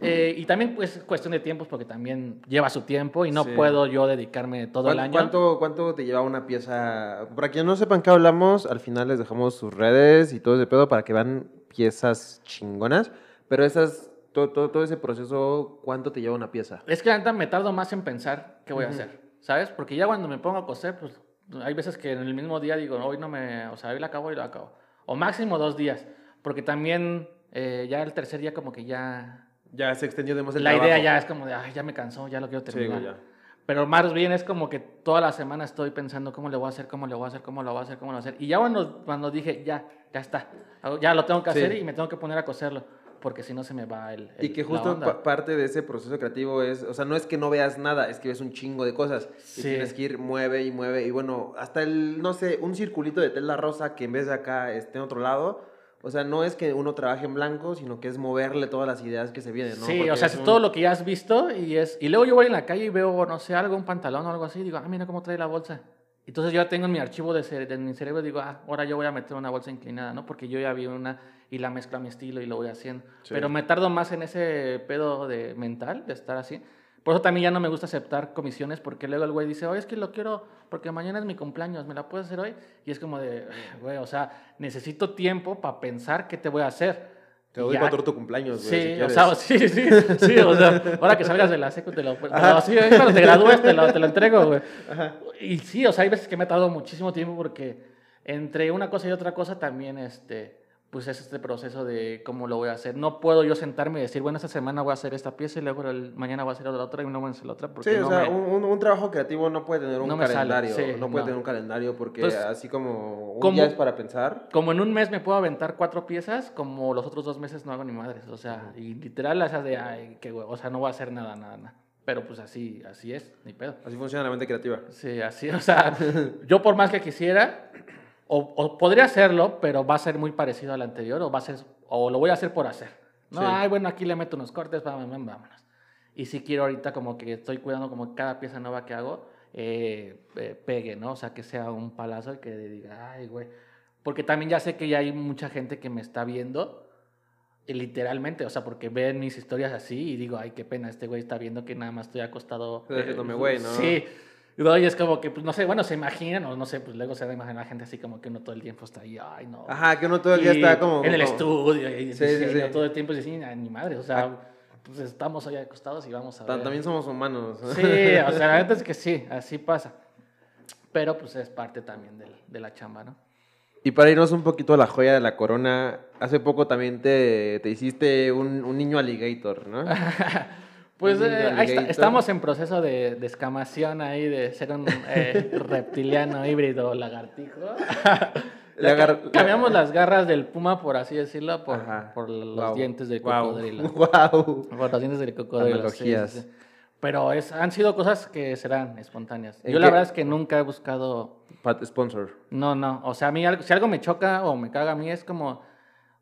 eh, y también pues es cuestión de tiempos porque también lleva su tiempo y no Sí. puedo yo dedicarme todo el ¿Cuán- año. ¿Cuánto, ¿Cuánto te lleva una pieza? Para quienes no sepan qué hablamos, al final les dejamos sus redes y todo ese pedo para que vean piezas chingonas. Pero esas, todo, todo, todo ese proceso, ¿cuánto te lleva una pieza? Es que la neta me tardo más en pensar qué voy a Ujú. hacer, ¿sabes? Porque ya cuando me pongo a coser, pues hay veces que en el mismo día digo, hoy no me, o sea, hoy la acabo y lo acabo. O máximo dos días, porque también eh, ya el tercer día como que ya... Ya se extendió demasiado el La idea trabajo. ya es como de, ay, ya me cansó, ya lo quiero Sí, terminar. güey, ya. Pero más bien es como que toda la semana estoy pensando cómo le voy a hacer, cómo le voy a hacer, cómo lo voy a hacer, cómo lo voy a hacer. Y ya cuando, cuando dije, ya, ya está, ya lo tengo que Sí. hacer y me tengo que poner a coserlo, porque si no se me va el... Y el- que la justo pa- parte de ese proceso creativo es, o sea, no es que no veas nada, es que ves un chingo de cosas. Y Sí. tienes que ir, mueve y mueve. Y bueno, hasta el, no sé, un circulito de tela rosa que en vez de acá esté en otro lado. O sea, no es que uno trabaje en blanco, sino que es moverle todas las ideas que se vienen, ¿no? Sí, Porque o sea, es un- todo lo que ya has visto y es... Y luego yo voy en la calle y veo, no sé, algo, un pantalón o algo así, y digo, ah, mira cómo trae la bolsa. Entonces yo ya tengo en mi archivo de, cere- de mi cerebro, digo, ah, ahora yo voy a meter una bolsa inclinada, ¿no? Porque yo ya vi una y la mezclo a mi estilo y lo voy haciendo. Sí. Pero me tardo más en ese pedo de mental, de estar así. Por eso también ya no me gusta aceptar comisiones, porque luego el güey dice, oye, es que lo quiero, porque mañana es mi cumpleaños, ¿me la puedes hacer hoy? Y es como de, "Ay, güey, o sea, necesito tiempo para pensar qué te voy a hacer. Te doy para tu cumpleaños, güey. Sí, si o sea, sí, sí, sí, o sea, ahora que salgas de la secu te lo, lo- sí, cuando te gradúes te lo, te lo entrego, güey. Y sí, o sea, hay veces que me he tardado muchísimo tiempo porque entre una cosa y otra cosa también, este, pues es este proceso de cómo lo voy a hacer. No puedo yo sentarme y decir, bueno, esta semana voy a hacer esta pieza y luego el, mañana voy a hacer la otra y no voy a hacer la otra porque Sí, o no sea, me- un, un- trabajo creativo no puede tener un No me sale, calendario. sí, no puede no. tener un calendario porque Pues, así como un como- día es para pensar. Como en un mes me puedo aventar cuatro piezas, como los otros dos meses no hago ni madres. O sea, y literal, esas de, ay, qué huevo, o sea, no voy a hacer nada, nada, nada. Pero pues así, así es, ni pedo. Así funciona la mente creativa. Sí, así, o sea, yo por más que quisiera, o, o podría hacerlo, pero va a ser muy parecido al anterior, o va a ser, o lo voy a hacer por hacer. No, Sí. ay, bueno, aquí le meto unos cortes, vámonos, vámonos. Y si quiero ahorita como que estoy cuidando como cada pieza nueva que hago, eh, eh, pegue, ¿no? O sea, que sea un palazo y que diga, ay, güey. Porque también ya sé que ya hay mucha gente que me está viendo, eh, literalmente, o sea, porque ven mis historias así y digo, ay, qué pena, este güey está viendo que nada más estoy acostado. Estoy haciéndome güey, ¿no? Sí. Y no, y es como que, pues no sé, bueno, se imaginan, o no sé, pues luego se da imaginar a la gente así como que uno todo el tiempo está ahí, ay, no. Ajá, que uno todo el día está como... En el como- estudio, y Sí, diseño, sí. todo el tiempo y dicen, "Ay, ni madre, o sea, Ah. pues estamos ahí acostados y vamos a ver. También somos humanos. Sí, o sea, la verdad es que sí, así pasa. Pero pues es parte también del- de la chamba, ¿no? Y para irnos un poquito a la joya de la corona, hace poco también te, te hiciste un, un niño alligator, ¿no? Pues eh, ahí está- estamos en proceso de, de escamación ahí, de ser un eh, reptiliano híbrido lagartijo. Le agar- Ca- Cambiamos las garras del puma, por así decirlo, por, por los Guau. dientes del cocodrilo. Guau. Por los dientes del cocodrilo. sí, sí, sí. Pero es, han sido cosas que serán espontáneas. ¿En Yo la qué? verdad es que nunca he buscado Pat sponsor. No, no. O sea, a mí, algo- si algo me choca o me caga a mí, es como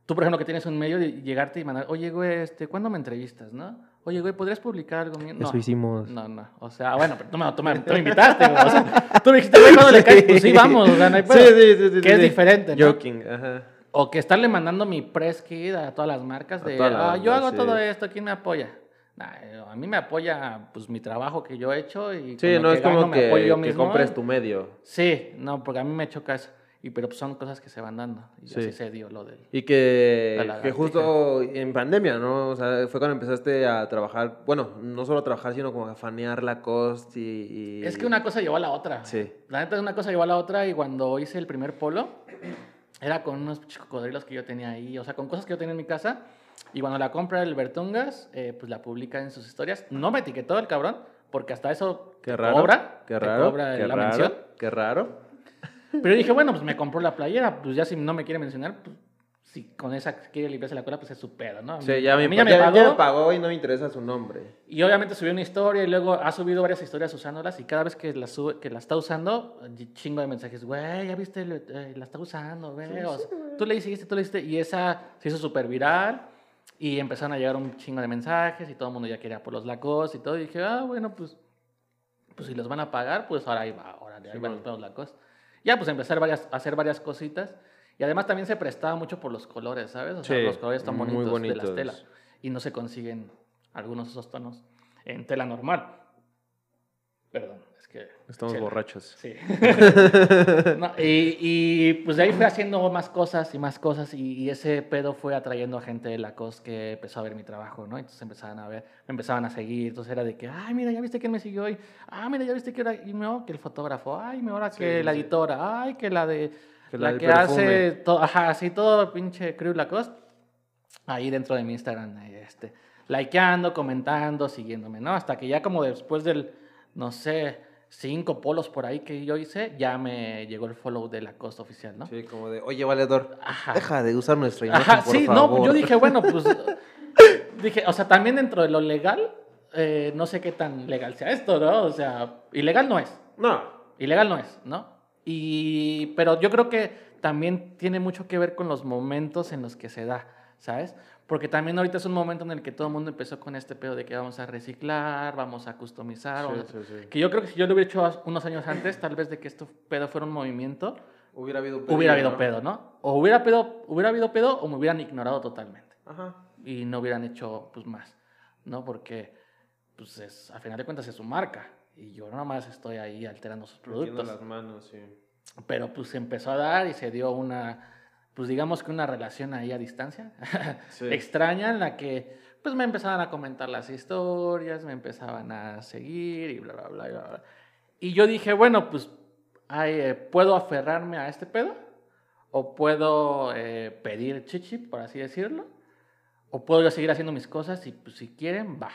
tú, por ejemplo, que tienes un medio de llegarte y mandar, oye, güey, este, ¿cuándo me entrevistas, no? Oye, güey, ¿podrías publicar algo mío? No. Eso hicimos. No, no. O sea, bueno, pero tú me, tú me- tú me invitaste, güey. O sea, tú me dijiste, güey, ¿cuándo le caes? Pues sí, vamos. O sea, no hay pedo. Sí, sí, sí, sí, Que sí, es diferente, ¿no? Joking, ajá. O que estarle mandando mi press kit a todas las marcas de, la ah, yo hago todo esto, ¿quién me apoya? Nah, a mí me apoya pues mi trabajo que yo he hecho y Sí, no es gano como me apoyo que, yo que mismo. compres tu medio. Sí, no, porque a mí me choca eso. Y pero pues, son cosas que se van dando. Y Sí. así se dio lo del... Y que, La que justo en pandemia, ¿no? O sea, fue cuando empezaste a trabajar, bueno, no solo a trabajar, sino como a fanear Lacoste y... y- Es que una cosa llevó a la otra. Sí. La neta, una cosa llevó a la otra y cuando hice el primer polo, era con unos cocodrilos que yo tenía ahí, o sea, con cosas que yo tenía en mi casa. Y cuando la compra el Bertungas, eh, pues la publica en sus historias. No me etiquetó el cabrón, porque hasta eso Qué raro. cobra. Qué raro. cobra qué la raro. mención. Qué raro. Pero yo dije, bueno, pues me compró la playera, pues ya si no me quiere mencionar, pues si con esa quiere limpiarse la cola, pues es su pedo, ¿no? Sí, ya a me, mí ya, ya me ya pagó. me pagó y no me interesa su nombre. Y obviamente subió una historia y luego ha subido varias historias usándolas y cada vez que la, sube, que la está usando, chingo de mensajes, güey, ya viste, eh, la está usando, güey. o sea, tú le hiciste, tú le hiciste. Y esa se hizo súper viral y empezaron a llegar un chingo de mensajes y todo el mundo ya quería por los lacos y todo. Y dije, ah, bueno, pues, pues si los van a pagar, pues ahora ahí va, ahora ahí van los lacos. Ya, pues empezar varias, a hacer varias cositas. Y además también se prestaba mucho por los colores, ¿sabes? O sea, Sí, los colores tan muy bonitos, de bonitos. las telas. Y no se consiguen algunos de esos tonos en tela normal. Perdón, es que... Estamos chela. borrachos. Sí. No, y, y, pues de ahí fui haciendo más cosas y más cosas y, y ese pedo fue atrayendo a gente de Lacoste que empezó a ver mi trabajo, ¿no? Entonces empezaban a ver, me empezaban a seguir, entonces era de que, ay, mira, ya viste quién me siguió hoy, ah, mira, ya viste que era, y no, que el fotógrafo, ay, me ahora que Sí, la sí. editora, ay, que la de, Que la la, que perfume. hace, todo, ajá, así todo pinche crew Lacoste, ahí dentro de mi Instagram, este, likeando, comentando, siguiéndome, ¿no? Hasta que ya como después del, no sé, cinco polos por ahí que yo hice, ya me llegó el follow de Lacoste oficial, ¿no? Sí, como de, oye, valedor, Ajá. deja de usar nuestra imagen, Ajá, por sí, favor. no, yo dije, bueno, pues, dije, o sea, también dentro de lo legal, eh, no sé qué tan legal sea esto, ¿no? O sea, ilegal no es, No, ilegal no es, ¿no? Y, pero yo creo que también tiene mucho que ver con los momentos en los que se da, ¿sabes? Porque también ahorita es un momento en el que todo el mundo empezó con este pedo de que vamos a reciclar, vamos a customizar, Sí, a- sí, sí. que yo creo que si yo lo hubiera hecho unos años antes, tal vez de que esto pedo fuera un movimiento, hubiera habido hubiera peligro, habido ¿no? pedo, ¿no? O hubiera, pedo, hubiera habido pedo o me hubieran ignorado totalmente Ajá. y no hubieran hecho pues más, ¿no? Porque pues es, a final de cuentas es su marca y yo nada más estoy ahí alterando sus Metiendo productos. las manos, sí. Pero pues se empezó a dar y se dio una, pues digamos que una relación ahí a distancia, Sí. extraña en la que pues me empezaban a comentar las historias, me empezaban a seguir y bla, bla, bla, bla. bla. Y yo dije, bueno, pues ay, eh, puedo aferrarme a este pedo o puedo eh, pedir chichi, por así decirlo, o puedo yo seguir haciendo mis cosas y pues si quieren, va,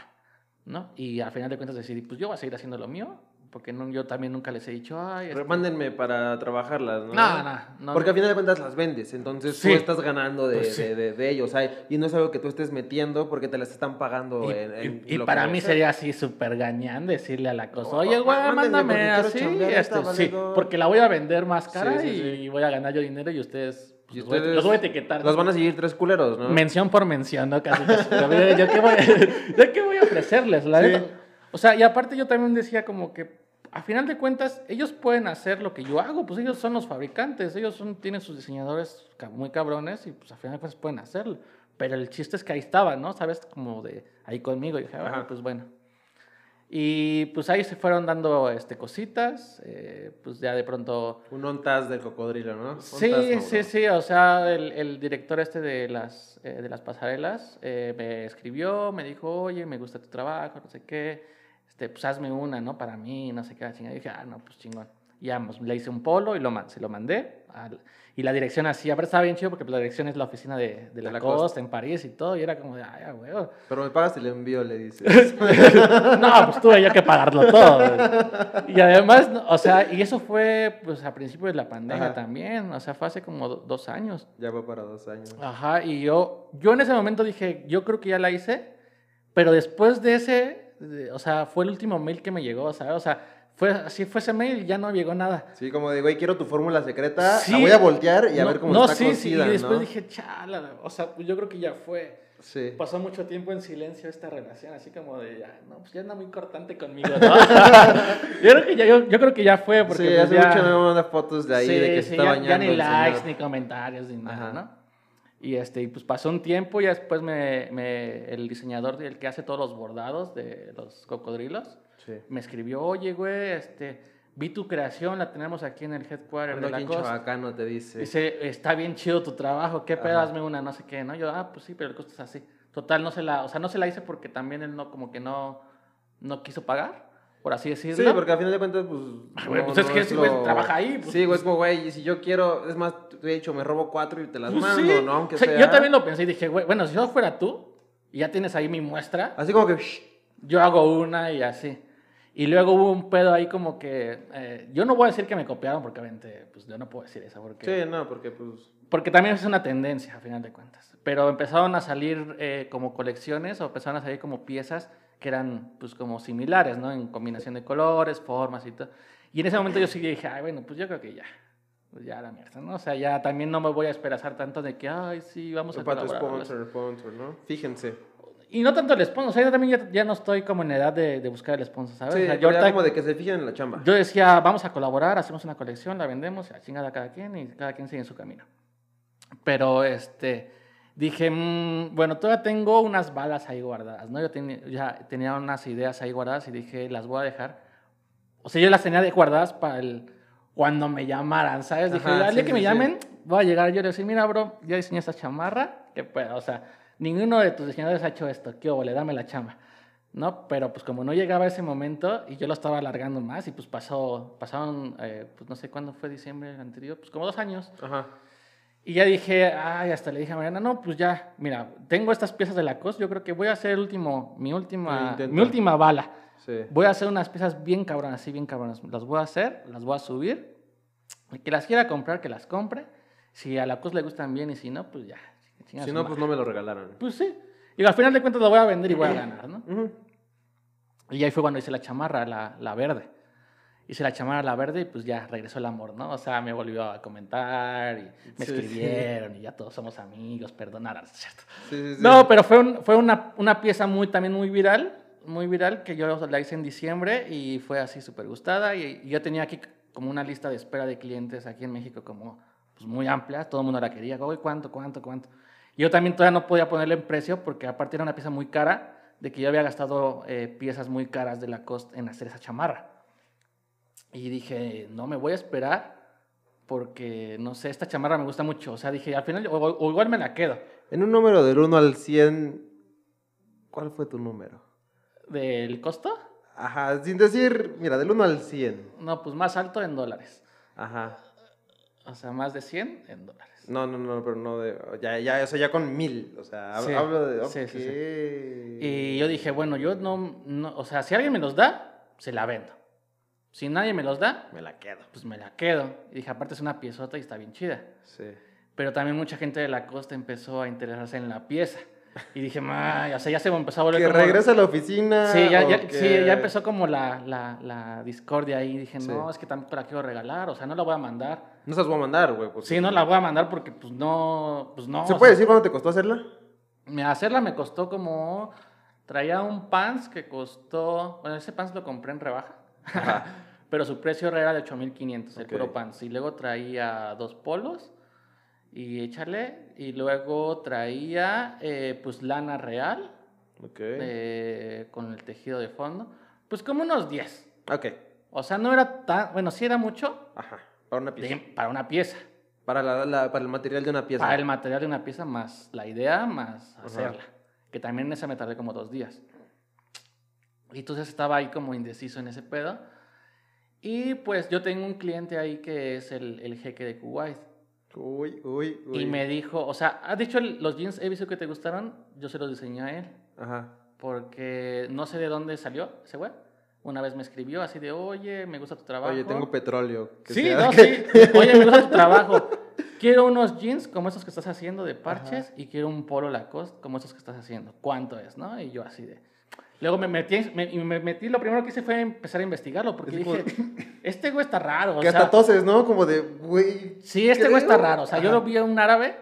¿no? Y al final de cuentas decidí, pues yo voy a seguir haciendo lo mío, porque no, yo también nunca les he dicho, ay, este- Mándenme para trabajarlas, ¿no? No, no, no, Porque no. al final de cuentas las vendes, entonces Sí. tú estás ganando de, Pues sí. de, de, de ellos, y no es algo que tú estés metiendo porque te las están pagando Y, en, en y- y para mí sería así súper gañán decirle a la cosa, oye, güey, mándame así, este, sí, valedor". porque la voy a vender más cara Sí, sí, y voy a ganar yo dinero y ustedes, pues, Y los, voy, a- ustedes los voy a etiquetar. Las van a seguir tres culeros, ¿no? Mención por mención, ¿no? Casi, casi. Pero, ¿Yo, qué voy, a- yo qué voy a ofrecerles, la Sí. O sea, y aparte yo también decía como que, a final de cuentas, ellos pueden hacer lo que yo hago, pues ellos son los fabricantes, ellos son, tienen sus diseñadores muy cabrones y pues a final de cuentas pueden hacerlo. Pero el chiste es que ahí estaban, ¿no? ¿Sabes? Como de ahí conmigo. Y dije, ah, pues bueno. Y pues ahí se fueron dando este, cositas, eh, pues ya de pronto... Un ontas del cocodrilo, ¿no? Sí, no, sí, sí, o sea, el, el director este de las, eh, de las pasarelas eh, me escribió, me dijo, oye, me gusta tu trabajo, no sé qué, este, pues hazme una, ¿no? Para mí, no sé qué, la chingada. Y dije, ah, no, pues chingón. Y ya, pues, le hice un polo y lo, se lo mandé. al- y la dirección así, aparte estaba bien chido porque pues, la dirección es la oficina de, de, la, Lacoste. Costa en París y todo, y era como de, ay, a huevo. Pero me pagas el envío, le dices. No, pues tuve yo que pagarlo todo. Y además, o sea, y eso fue pues a principios de la pandemia Ajá. también, o sea, fue hace como do- dos años. ya va para dos años. Ajá, y yo, yo en ese momento dije, yo creo que ya la hice, pero después de ese, o sea, fue el último mail que me llegó, ¿sabes? O sea, fue así fue ese mail y ya no llegó nada. Sí, como de, güey, quiero tu fórmula secreta, Sí. la voy a voltear y a no, ver cómo no, está sí, sí, cocida, y después ¿no? dije, chala, o sea, pues yo creo que ya fue. Sí. Pasó mucho tiempo en silencio esta relación, así como de, ya, no, pues ya anda muy cortante conmigo, ¿no? yo, creo que ya, yo, yo creo que ya fue, porque sí, pues, hace ya... mucho me manda fotos de ahí, Sí, de que sí, se está ya, bañando ya ni likes, señor. ni comentarios, ni nada, Ajá. ¿no? Y este, pues pasó un tiempo y después me, me- el diseñador, el que hace todos los bordados de los cocodrilos, Sí. me escribió, oye, güey, este, vi tu creación, la tenemos aquí en el headquarter Ando de la costa. Chabacano te dice. Dice, está bien chido tu trabajo, qué pedo, hazme una, no sé qué, ¿no? Yo, ah, pues sí, pero el costo es así. Total, no se la, o sea, no se la hice porque también él no, como que no, no quiso pagar, por así Sí, decirlo. porque al final de cuentas, pues. Ay, güey, pues es que ese güey trabaja ahí, pues. sí, güey, es como, güey, y si yo quiero, es más, te he dicho, me robo cuatro y te las Pues mando, sí. ¿no? Aunque O sea, sea. Yo también lo pensé y dije, güey, bueno, si yo fuera tú y ya tienes ahí mi muestra, Así como que. shh, yo hago una y así. Y luego hubo un pedo ahí como que, eh, yo no voy a decir que me copiaron porque obviamente, pues yo no puedo decir eso porque... Sí, no, porque pues. Porque también es una tendencia, a final de cuentas. Pero empezaron a salir eh, como colecciones o empezaron a salir como piezas que eran pues como similares, ¿no? En combinación de colores, formas y todo. Y en ese momento yo sí dije, ay, bueno, pues yo creo que ya. Pues ya la mierda, ¿no? O sea, ya también no me voy a esperar tanto de que, ay, sí, vamos a colaborar. sponsor, sponsor, ¿no? Fíjense. Y no tanto el sponsor, o sea, yo también ya, ya no estoy como en edad de, de buscar el sponsor, ¿sabes? Sí, O sea, yo, ahorita- como de que se fijen en la chamba. yo decía, vamos a colaborar, hacemos una colección, la vendemos, y a chingada cada quien y cada quien sigue en su camino. Pero este, dije, mm, bueno, todavía tengo unas balas ahí guardadas, ¿no? Yo tenía, ya tenía unas ideas ahí guardadas y dije, las voy a dejar. O sea, yo las tenía guardadas para el, cuando me llamaran, ¿sabes? Dije, día sí, que me sí, sí. llamen, voy a llegar yo le decir, mira, bro, ya diseñé esta chamarra, que puedo, o sea, ninguno de tus diseñadores ha hecho esto, ¿qué le dame la chamba. ¿no? Pero pues como no llegaba ese momento y yo lo estaba alargando más y pues pasó, pasaron, eh, pues no sé cuándo fue diciembre anterior, pues como dos años. Ajá. Y ya dije, ay, hasta le dije a Mariana, no, pues ya, mira, tengo estas piezas de la COS, yo creo que voy a hacer el último, mi última, mi última bala. Sí. Voy a hacer unas piezas bien cabronas, así bien cabronas. Las voy a hacer, las voy a subir. El que las quiera comprar, que las compre. Si a la COS le gustan bien y si no, pues ya. Si no, madre. pues no me lo regalaron. Pues sí. Y al final de cuentas lo voy a vender y voy a ganar, ¿no? Ujú. Y ahí fue cuando hice la chamarra, la, la verde. Hice la chamarra, la verde, y pues ya regresó el amor, ¿no? O sea, me volvió a comentar y me Sí, escribieron y ya todos somos amigos, perdonar, ¿cierto? Sí, sí, sí. No, pero fue, un- fue una, una pieza muy, también muy viral, muy viral, que yo la hice en diciembre y fue así súper gustada. Y, y yo tenía aquí como una lista de espera de clientes aquí en México como pues, muy amplia, todo el mundo la quería, oye, ¿cuánto, cuánto, cuánto? Y yo también todavía no podía ponerle en precio porque aparte era una pieza muy cara, de que yo había gastado eh, piezas muy caras de la cost en hacer esa chamarra. Y dije, no, me voy a esperar porque, no sé, esta chamarra me gusta mucho. O sea, dije, al final, o, o igual me la quedo. En un número del 1 al 100, ¿cuál fue tu número? ¿Del costo? Ajá, sin decir, mira, del 1 al 100. No, pues más alto en dólares. Ajá. O sea, más de 100 en dólares. No, no, no, pero no de. Ya, ya, o sea, ya con mil. O sea, Sí, hablo de. sí, sí, sí. Y yo dije, bueno, yo no, no, o sea, si alguien me los da, se la vendo. Si nadie me los da, Me la quedo. pues me la quedo. Y dije, aparte es una piezota y está bien chida. Sí. Pero también mucha gente de la costa empezó a interesarse en la pieza. Y dije, "May", o sea, ya se empezó a volver Que como- regresa a la oficina. Sí ya, ya- que- sí, ya empezó como la, la, la discordia ahí. Dije, Sí. no, es que tampoco la quiero regalar, o sea, no la voy a mandar. No se las voy a mandar, güey. Sí, no la voy a mandar porque, pues, no, pues, no. ¿Se puede sea, decir cuánto te costó hacerla? Hacerla me costó como. Traía un pants que costó. Bueno, ese pants lo compré en rebaja. pero su precio era de 8500, el Ok. puro pants. Y luego traía dos polos y échale. Y luego traía, eh, pues, lana real Ok. eh, con el tejido de fondo. Pues como unos 10. Ok. O sea, no era tan. Bueno, sí era mucho Ajá. Para una pieza. de- para una pieza. Para, la- la- para el material de una pieza. Para el material de una pieza más la idea, más hacerla. Que también en esa me tardé como dos días. Y entonces estaba ahí como indeciso en ese pedo. Y pues yo tengo un cliente ahí que es el, el jeque de Kuwait. Uy, uy, uy. Y me dijo, o sea, has dicho el- los jeans he visto que te gustaron, yo se los diseñé a él. Ajá. Porque no sé de dónde salió ese güey. Una vez me escribió así de, oye, me gusta tu trabajo. Oye, tengo petróleo. que Sí, no, sí. Oye, me gusta tu trabajo. Quiero unos jeans como esos que estás haciendo de parches y quiero un polo Lacoste como esos que estás haciendo. ¿Cuánto es, no? Y yo así de... Luego me metí, me, me metí, lo primero que hice fue empezar a investigarlo porque Es como- dije, este güey está raro. O Que sea, hasta toses, ¿no? Como de, güey. sí, este güey está raro. O sea, yo Ajá. lo vi a un árabe,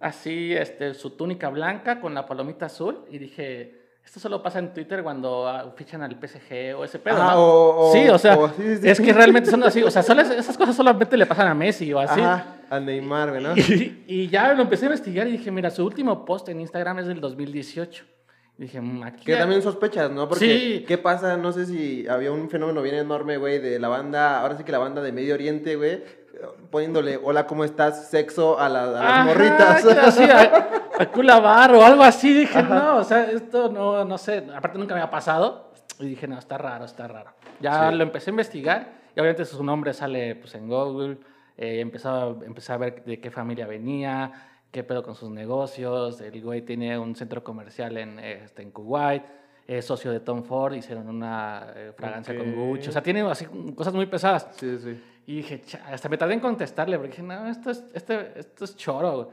así, este, su túnica blanca con la palomita azul y dije, esto solo pasa en Twitter cuando ah, fichan al PSG o ese pedo, Ajá, ¿no? o- o- sí, o sea, o- sí, sí, es que realmente son así, o sea, solo es- esas cosas solamente le pasan a Messi o así. Ajá, a Neymar, ¿no? Y, y ya lo empecé a investigar y dije, mira, su último post en Instagram es del 2018. Dije, "Mm, aquí... Que también sospechas, ¿no? Porque, Sí. ¿qué pasa? No sé si había un fenómeno bien enorme, güey, de la banda, ahora sí que la banda de Medio Oriente, güey, poniéndole, hola, ¿cómo estás? Sexo a, la- a las Ajá, morritas. así, a, a culabar o algo así. Dije, no, o sea, esto no, no sé. Aparte nunca me había pasado. Y dije, no, está raro, está raro. Ya Sí. lo empecé a investigar y obviamente su nombre sale pues, en Google. Eh, empecé, a, empecé a ver de qué familia venía, qué pedo con sus negocios. El güey tiene un centro comercial en, este, en Kuwait. Es socio de Tom Ford, hicieron una eh, fragancia con Ok. Gucci. O sea, tiene así cosas muy pesadas. Sí, sí. Y dije, hasta me tardé en contestarle, porque dije, no, esto es, este, esto es choro. güey".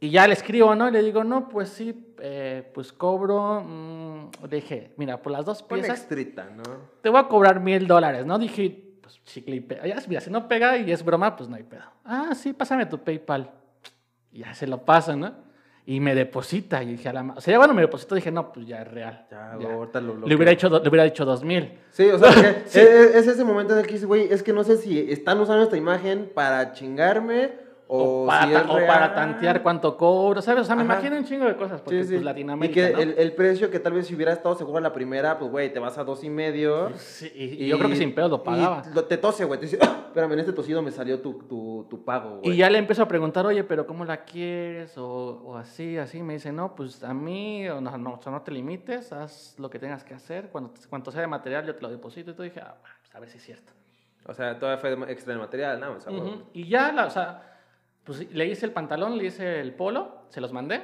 Y ya le escribo, ¿no? Y le digo, no, pues sí, eh, pues cobro. mm", le dije, mira, por las dos piezas extrita, ¿no? te voy a cobrar mil dólares, ¿no? Dije, pues chicle y pega. Ya, mira, si no pega y es broma, pues no hay pedo. Ah, sí, pásame tu PayPal. Y ya se lo pasan, ¿no? Y me deposita. Y dije, a la ma- O sea, ya cuando me depositó, dije, no, pues ya es real. Ya, ya. ahorita lo Le hubiera, hecho, le hubiera dicho dos mil. Sí, o sea, Sí. es, es ese momento en el que dices, güey, es que no sé si están usando esta imagen para chingarme o, O, para, si es tantear cuánto cobro, ¿sabes? O sea, me Ajá. imagino un chingo de cosas, porque Sí, sí. pues Y que ¿no? el, el precio que tal vez si hubiera estado seguro a la primera, pues, güey, te vas a dos y medio. Sí, y, y yo creo que sin pedo lo pagaba. Y lo- te tose, güey. Te dice, "Ah, espérame, en este tosido me salió tu, tu, tu pago, güey. Y ya le empiezo a preguntar, oye, pero ¿cómo la quieres? O, o así, así. Me dice, no, pues a mí, o no, no, o sea, no te limites, haz lo que tengas que hacer. Cuando, cuando sea de material, yo te lo deposito. Y tú dije, ah, pues, a ver si es cierto. O sea, todavía fue extra de material, ¿no? O sea. Y ya, la, o sea, pues le hice el pantalón, le hice el polo, se los mandé.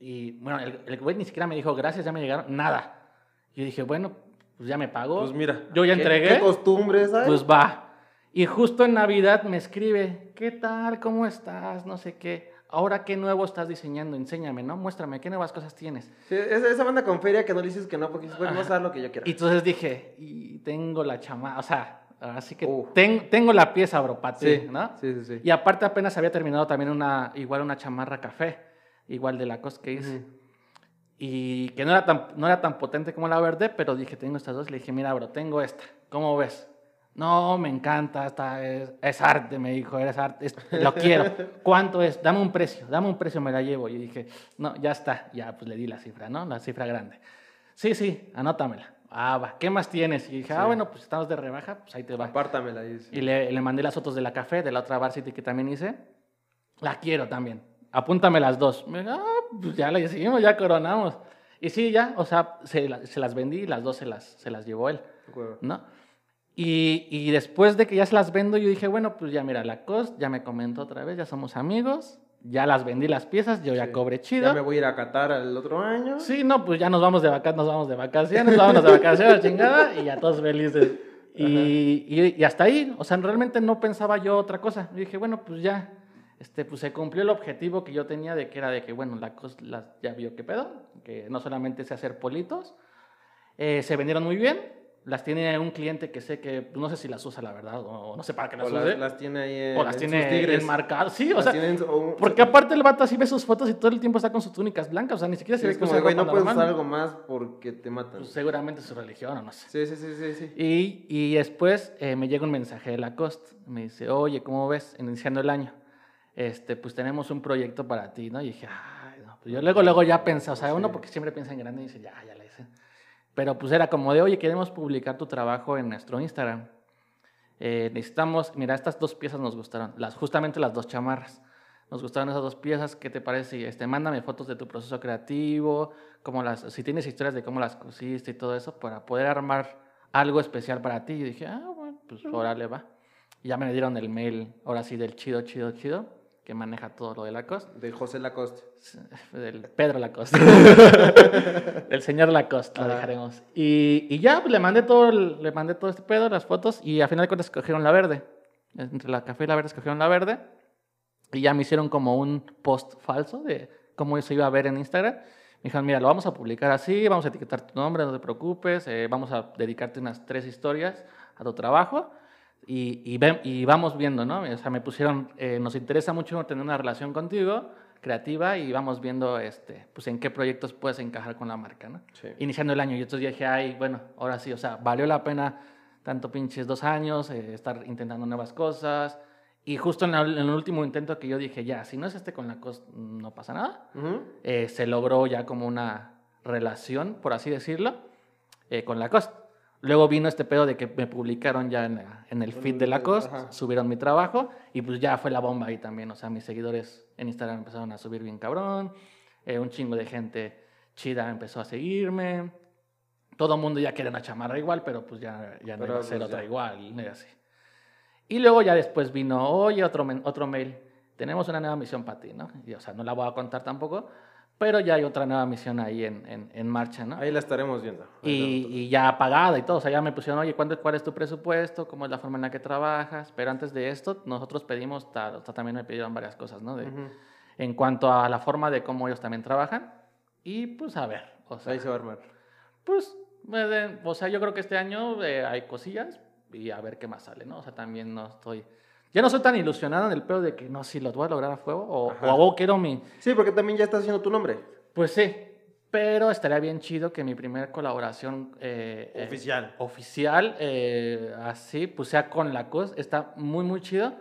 Y bueno, el, el güey ni siquiera me dijo, gracias, ya me llegaron, nada. Yo dije, bueno, pues ya me pagó. Pues mira. Yo ya ¿qué- entregué. ¿Qué costumbres hay? Pues va. Y justo en Navidad me escribe, ¿qué tal? ¿Cómo estás? No sé qué. Ahora, ¿qué nuevo estás diseñando? Enséñame, ¿no? Muéstrame, ¿qué nuevas cosas tienes? Sí, esa, banda con feria que no le dices que no, porque güey, no sabes lo que yo quiero. Y entonces dije, y tengo la chama, o sea, así que Uh. ten- tengo la pieza, bro, para ti, sí, ¿no? sí, sí, sí. Y aparte apenas había terminado también una, igual una chamarra café, igual de la cosa que hice. Ujú. Y que no era, tan, no era tan potente como la verde, pero dije, tengo estas dos. Le dije, mira, bro, tengo esta. ¿Cómo ves? No, me encanta, esta es, es arte, me dijo, eres arte, es- lo quiero. ¿Cuánto es? Dame un precio, dame un precio, me la llevo. Y dije, no, ya está, ya, pues le di la cifra, ¿no? La cifra grande. Sí, sí, anótamela. Ah, va, ¿qué más tienes? Y dije, ah, Sí. bueno, pues estamos de rebaja, pues ahí te va. Apártamela, dice. Y le, le mandé las fotos de la café, de la otra Varsity que también hice. La quiero también. Apúntame las dos. Me dijo, ah, pues ya la hicimos, ya coronamos. Y sí, ya, o sea, se, se las vendí y las dos se las, se las llevó él, Güey. ¿no? Y, y después de que ya se las vendo, yo dije, bueno, pues ya mira, la cost ya me comentó otra vez, ya somos amigos, ya las vendí las piezas, yo ya Sí. cobré chido. Ya me voy a ir a Qatar el otro año. Sí, no, pues ya nos vamos de vacaciones, nos vamos de vacaciones, vámonos de vacaciones, chingada, y ya todos felices. Y, y, y hasta ahí, o sea, realmente no pensaba yo otra cosa. Yo dije, bueno, pues ya, este, pues se cumplió el objetivo que yo tenía de que era de que, bueno, la las, ya vio qué pedo, que no solamente sé hacer politos, eh, se vendieron muy bien, las tiene un cliente que sé que, pues, no sé si las usa la verdad, o, no sé para qué las O use, las, las tiene ahí en, o las en tiene enmarcadas, sí, o Las sea, tiene en su- o- porque aparte el vato así ve sus fotos y todo el tiempo está con sus túnicas blancas, o sea, ni siquiera Sí, se ve que como güey, no puedes usar algo más porque te matan. Pues seguramente su religión o no sé. Sí, sí, sí, sí, sí. Y, y después eh, me llega un mensaje de Lacoste. Me dice, oye, ¿cómo ves? Iniciando el año. Este, pues tenemos un proyecto para ti, ¿no? Y dije, ay, no. Pues yo luego, luego ya pensé, o sea, uno Sí. porque siempre piensa en grande y dice, ya, ya. Pero pues era como de, oye, queremos publicar tu trabajo en nuestro Instagram. Eh, necesitamos, mira, estas dos piezas nos gustaron, las, justamente las dos chamarras. Nos gustaron esas dos piezas, ¿qué te parece? Este, mándame fotos de tu proceso creativo, cómo las, si tienes historias de cómo las cosiste y todo eso, para poder armar algo especial para ti. Y dije, ah, bueno, pues órale, va. Y ya me dieron el mail, ahora sí, del chido, chido, chido, que maneja todo lo de Lacoste, De José Lacoste. del Pedro Lacoste, del señor Lacoste, lo Ajá. dejaremos. Y, y ya, pues, le mandé todo, le mandé todo este pedo, las fotos, y a final de cuentas escogieron la verde. Entre la café y la verde escogieron la verde. Y ya me hicieron como un post falso de cómo se iba a ver en Instagram. Me dijeron, mira, lo vamos a publicar así, vamos a etiquetar tu nombre, no te preocupes, eh, vamos a dedicarte unas tres historias a tu trabajo y, y, ve- y vamos viendo, ¿no? O sea, me pusieron, eh, nos interesa mucho tener una relación contigo, creativa y vamos viendo este, pues, en qué proyectos puedes encajar con la marca, ¿no? Sí. Iniciando el año. Y entonces dije, ay, bueno, ahora sí, o sea, valió la pena tanto pinches dos años, eh, estar intentando nuevas cosas. Y justo en, la- el último intento que yo dije, ya, si no es este con la COS, no pasa nada. Ujú. Eh, se logró ya como una relación, por así decirlo, eh, con Lacoste. Luego vino este pedo de que me publicaron ya en, la- en el feed de Lacoste, Ajá. subieron mi trabajo y pues ya fue la bomba ahí también. O sea, mis seguidores en Instagram empezaron a subir bien cabrón, eh, un chingo de gente chida empezó a seguirme. Todo el mundo ya quiere una chamarra igual, pero pues ya, ya no Pero, iba a ser pues, otra ya. igual. y así. Y luego ya después vino, oye, otro, otro mail, tenemos una nueva misión para ti, ¿no? Y, o sea, no la voy a contar tampoco, pero ya hay otra nueva misión ahí en, en, en marcha, ¿no? Ahí la estaremos viendo. Y, y ya pagada y todo, o sea, ya me pusieron, oye, ¿cuánto, ¿cuál es tu presupuesto? ¿Cómo es la forma en la que trabajas? Pero antes de esto, nosotros pedimos, tal, o sea, también me pidieron varias cosas, ¿no? De- Ujú. En cuanto a la forma de cómo ellos también trabajan. Y pues a ver, o sea, Ahí se va a armar. pues, o sea, yo creo que este año eh, hay cosillas y a ver qué más sale, ¿no? O sea, también no estoy... Ya no soy tan ilusionado en el pedo de que no, si lo voy a lograr a fuego o, Ajá. o a huevo quiero mi... Sí, porque también ya estás haciendo tu nombre. Pues sí, pero estaría bien chido que mi primera colaboración... eh, eh, Oficial. oficial, eh, así, pues sea con la COS, está muy, muy chido,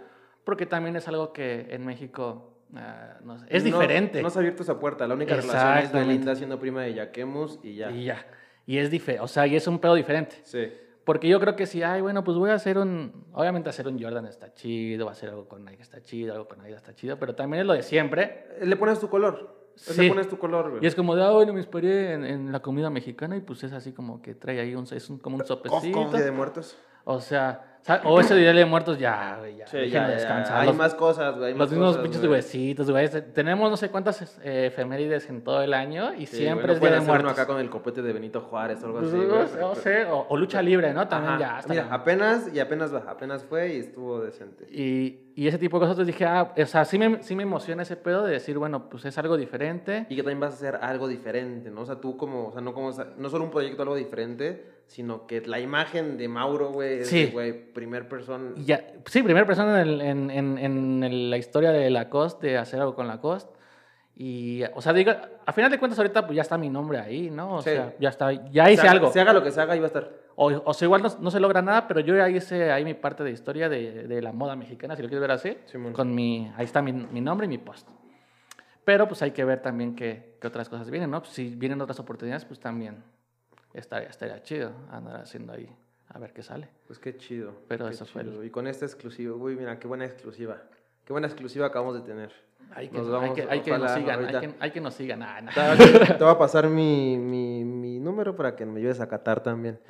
porque también es algo que en México ah, no sé, es No- diferente. No se ha abierto esa puerta. La única relación es Exactamente. Belinda siendo prima de Yaquemus y ya. Y ya. Y es diferente, o sea, y es un pedo diferente. Sí. Porque yo creo que si, ay, bueno, pues voy a hacer un. Obviamente, hacer un Jordan está chido, hacer algo con Nike está chido, algo con Adidas está chido, pero también es lo de siempre. Le pones tu color. Sí. Le pones tu color, güey. Y es como de, ah, bueno, me inspiré en, en la comida mexicana y pues es así como que trae ahí un, es un- como un Cof, sopecito. cof, Día de Muertos. O sea, o ese día de muertos ya, güey, ya, Sí, déjenme ya, ya, descansar. Hay Los- más cosas, güey. hay Los más mismos cosas, pinches güey. huesitos, güey. Tenemos no sé cuántas eh, efemérides en todo el año y Sí, siempre güey, no es Día de uno Muertos. acá con el copete de Benito Juárez o algo Pues, así, no güey. sé, o, o- lucha libre, ¿no? También Ajá. ya. hasta Mira, apenas y apenas va. Apenas fue y estuvo decente. Y, y ese tipo de cosas, entonces dije, ah, o sea, sí me, sí me emociona ese pedo de decir, bueno, pues es algo diferente. Y que también vas a hacer algo diferente, ¿no? O sea, tú como, o sea, no como, no solo un proyecto algo diferente, sino que la imagen de Mauro, güey, es Sí. de, güey, primer persona. Ya, sí, primera persona en, el- en, en, en la historia de Lacoste, de hacer algo con Lacoste. Y, o sea, digo, a final de cuentas ahorita pues ya está mi nombre ahí, ¿no? O Sí. sea, ya está, ya hice se haga, algo. Se haga lo que se haga, ahí va a estar. O, o sea, igual no, no se logra nada, pero yo ya hice ahí mi parte de historia de, de la moda mexicana, si lo quieres ver así. Simón. con mi, ahí está mi, mi nombre y mi post. Pero pues hay que ver también qué, qué otras cosas vienen, ¿no? Pues, si vienen otras oportunidades, pues también estaría, estaría chido andar haciendo ahí, a ver qué sale. Pues qué chido. Pero qué eso fue el- chido. Y con esta exclusiva, güey, mira, qué buena exclusiva. Qué buena exclusiva acabamos de tener. Hay que, Nos hay vamos, que, hay que nos ojalá, sigan, hay que, hay que nos sigan. Ah, no. Te voy a pasar mi número para que me ayudes a catar también.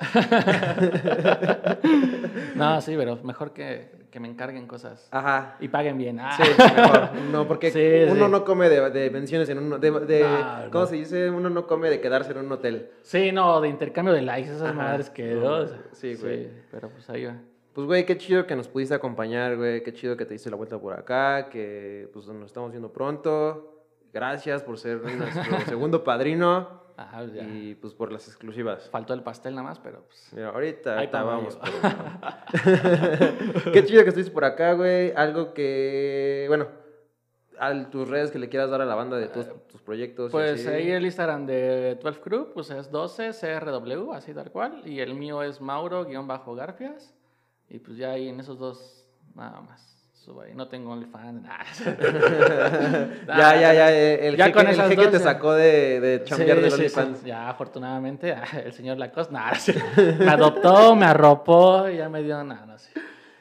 No, sí, pero mejor que, que me encarguen cosas Ajá. y paguen bien. Ah. Sí, mejor. No, porque Sí, uno sí. no come de, de pensiones en un... De, de- No, ¿Cómo no. se dice? Uno no come de quedarse en un hotel. Sí, no, de intercambio de likes, esas Ajá. madres que... No, sí, güey. pero pues ahí va. Pues, güey, qué chido que nos pudiste acompañar, güey. Qué chido que te diste la vuelta por acá. Que, pues, nos estamos viendo pronto. Gracias por ser nuestro segundo padrino. Ya. Y, pues, por las exclusivas. Faltó el pastel nada más, pero pues... Mira, ahorita, ahorita vamos. pero- Qué chido que estuviste por acá, güey. Algo que, bueno, a tus redes que le quieras dar a la banda de tus, tus proyectos. Pues así. ahí el Instagram de 12 Crew, pues es 12 CRW, así tal cual. Y el mío es Mauro-Garfias. Y pues ya ahí en esos dos, nada más. No tengo OnlyFans, nada. ya, ya, ya. eh, El Ya jeque, el jeque dos, te sacó de, de chambear Sí, de OnlyFans. sí. Ya, afortunadamente, ah, el señor Lacoste, nada. Me adoptó, me arropó y ya me dio nada. No, sí.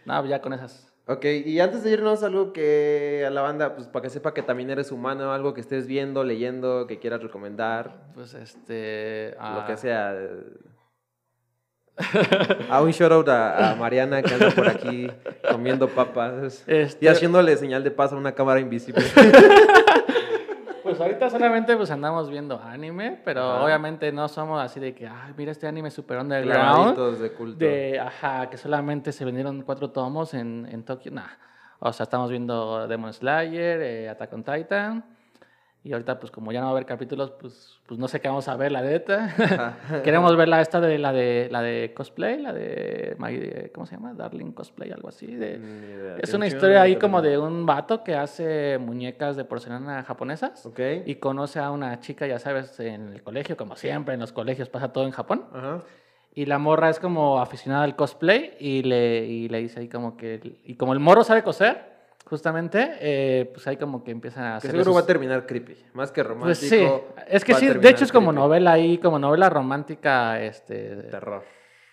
no, ya con esas. Ok, y antes de irnos, algo que a la banda, pues para que sepa que también eres humano, algo que estés viendo, leyendo, que quieras recomendar, Pues este. lo ah, que sea. A un shout out a, a Mariana que anda por aquí comiendo papas Este- y haciéndole señal de paz a una cámara invisible. Pues ahorita solamente pues andamos viendo anime, pero Ajá. obviamente no somos así de que, ay, mira este anime super underground. Clavaditos de culto. De, ajá, que solamente se vendieron cuatro tomos en, en Tokio. Nah. O sea, estamos viendo Demon Slayer, eh, Attack on Titan. Y ahorita, pues como ya no va a haber capítulos, pues, pues no sé qué vamos a ver, la neta. Queremos ver la esta de la de la de cosplay, la de ¿cómo se llama? Darling Cosplay, algo así. De, es una historia ahí como de un vato que hace muñecas de porcelana japonesas Ok. y conoce a una chica, ya sabes, en el colegio, como siempre, en los colegios pasa todo en Japón. Ajá. Y la morra es como aficionada al cosplay y le, y le dice ahí como que... Y como el morro sabe coser, justamente, eh, pues ahí como que empiezan a Que hacer... seguro esos- va a terminar creepy. Más que romántico. Pues sí, es que sí, de hecho es como creepy. novela ahí, como novela romántica, este... Terror.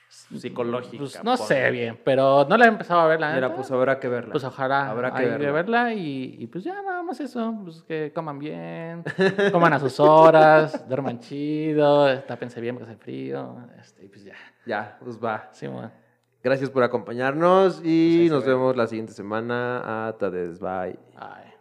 Psicológica. Pues no sé bien, pero no la he empezado a ver, la Mira, neta. pues habrá que verla. Pues ojalá Habrá que verla. verla y, y pues ya nada más eso, pues que coman bien, coman a sus horas, duerman chido, tápense bien porque hace frío, este, y pues ya, Ya, pues va. sí, bueno. Gracias por acompañarnos Pues y se nos ve. vemos la siguiente semana. Hasta des. Bye. Ay.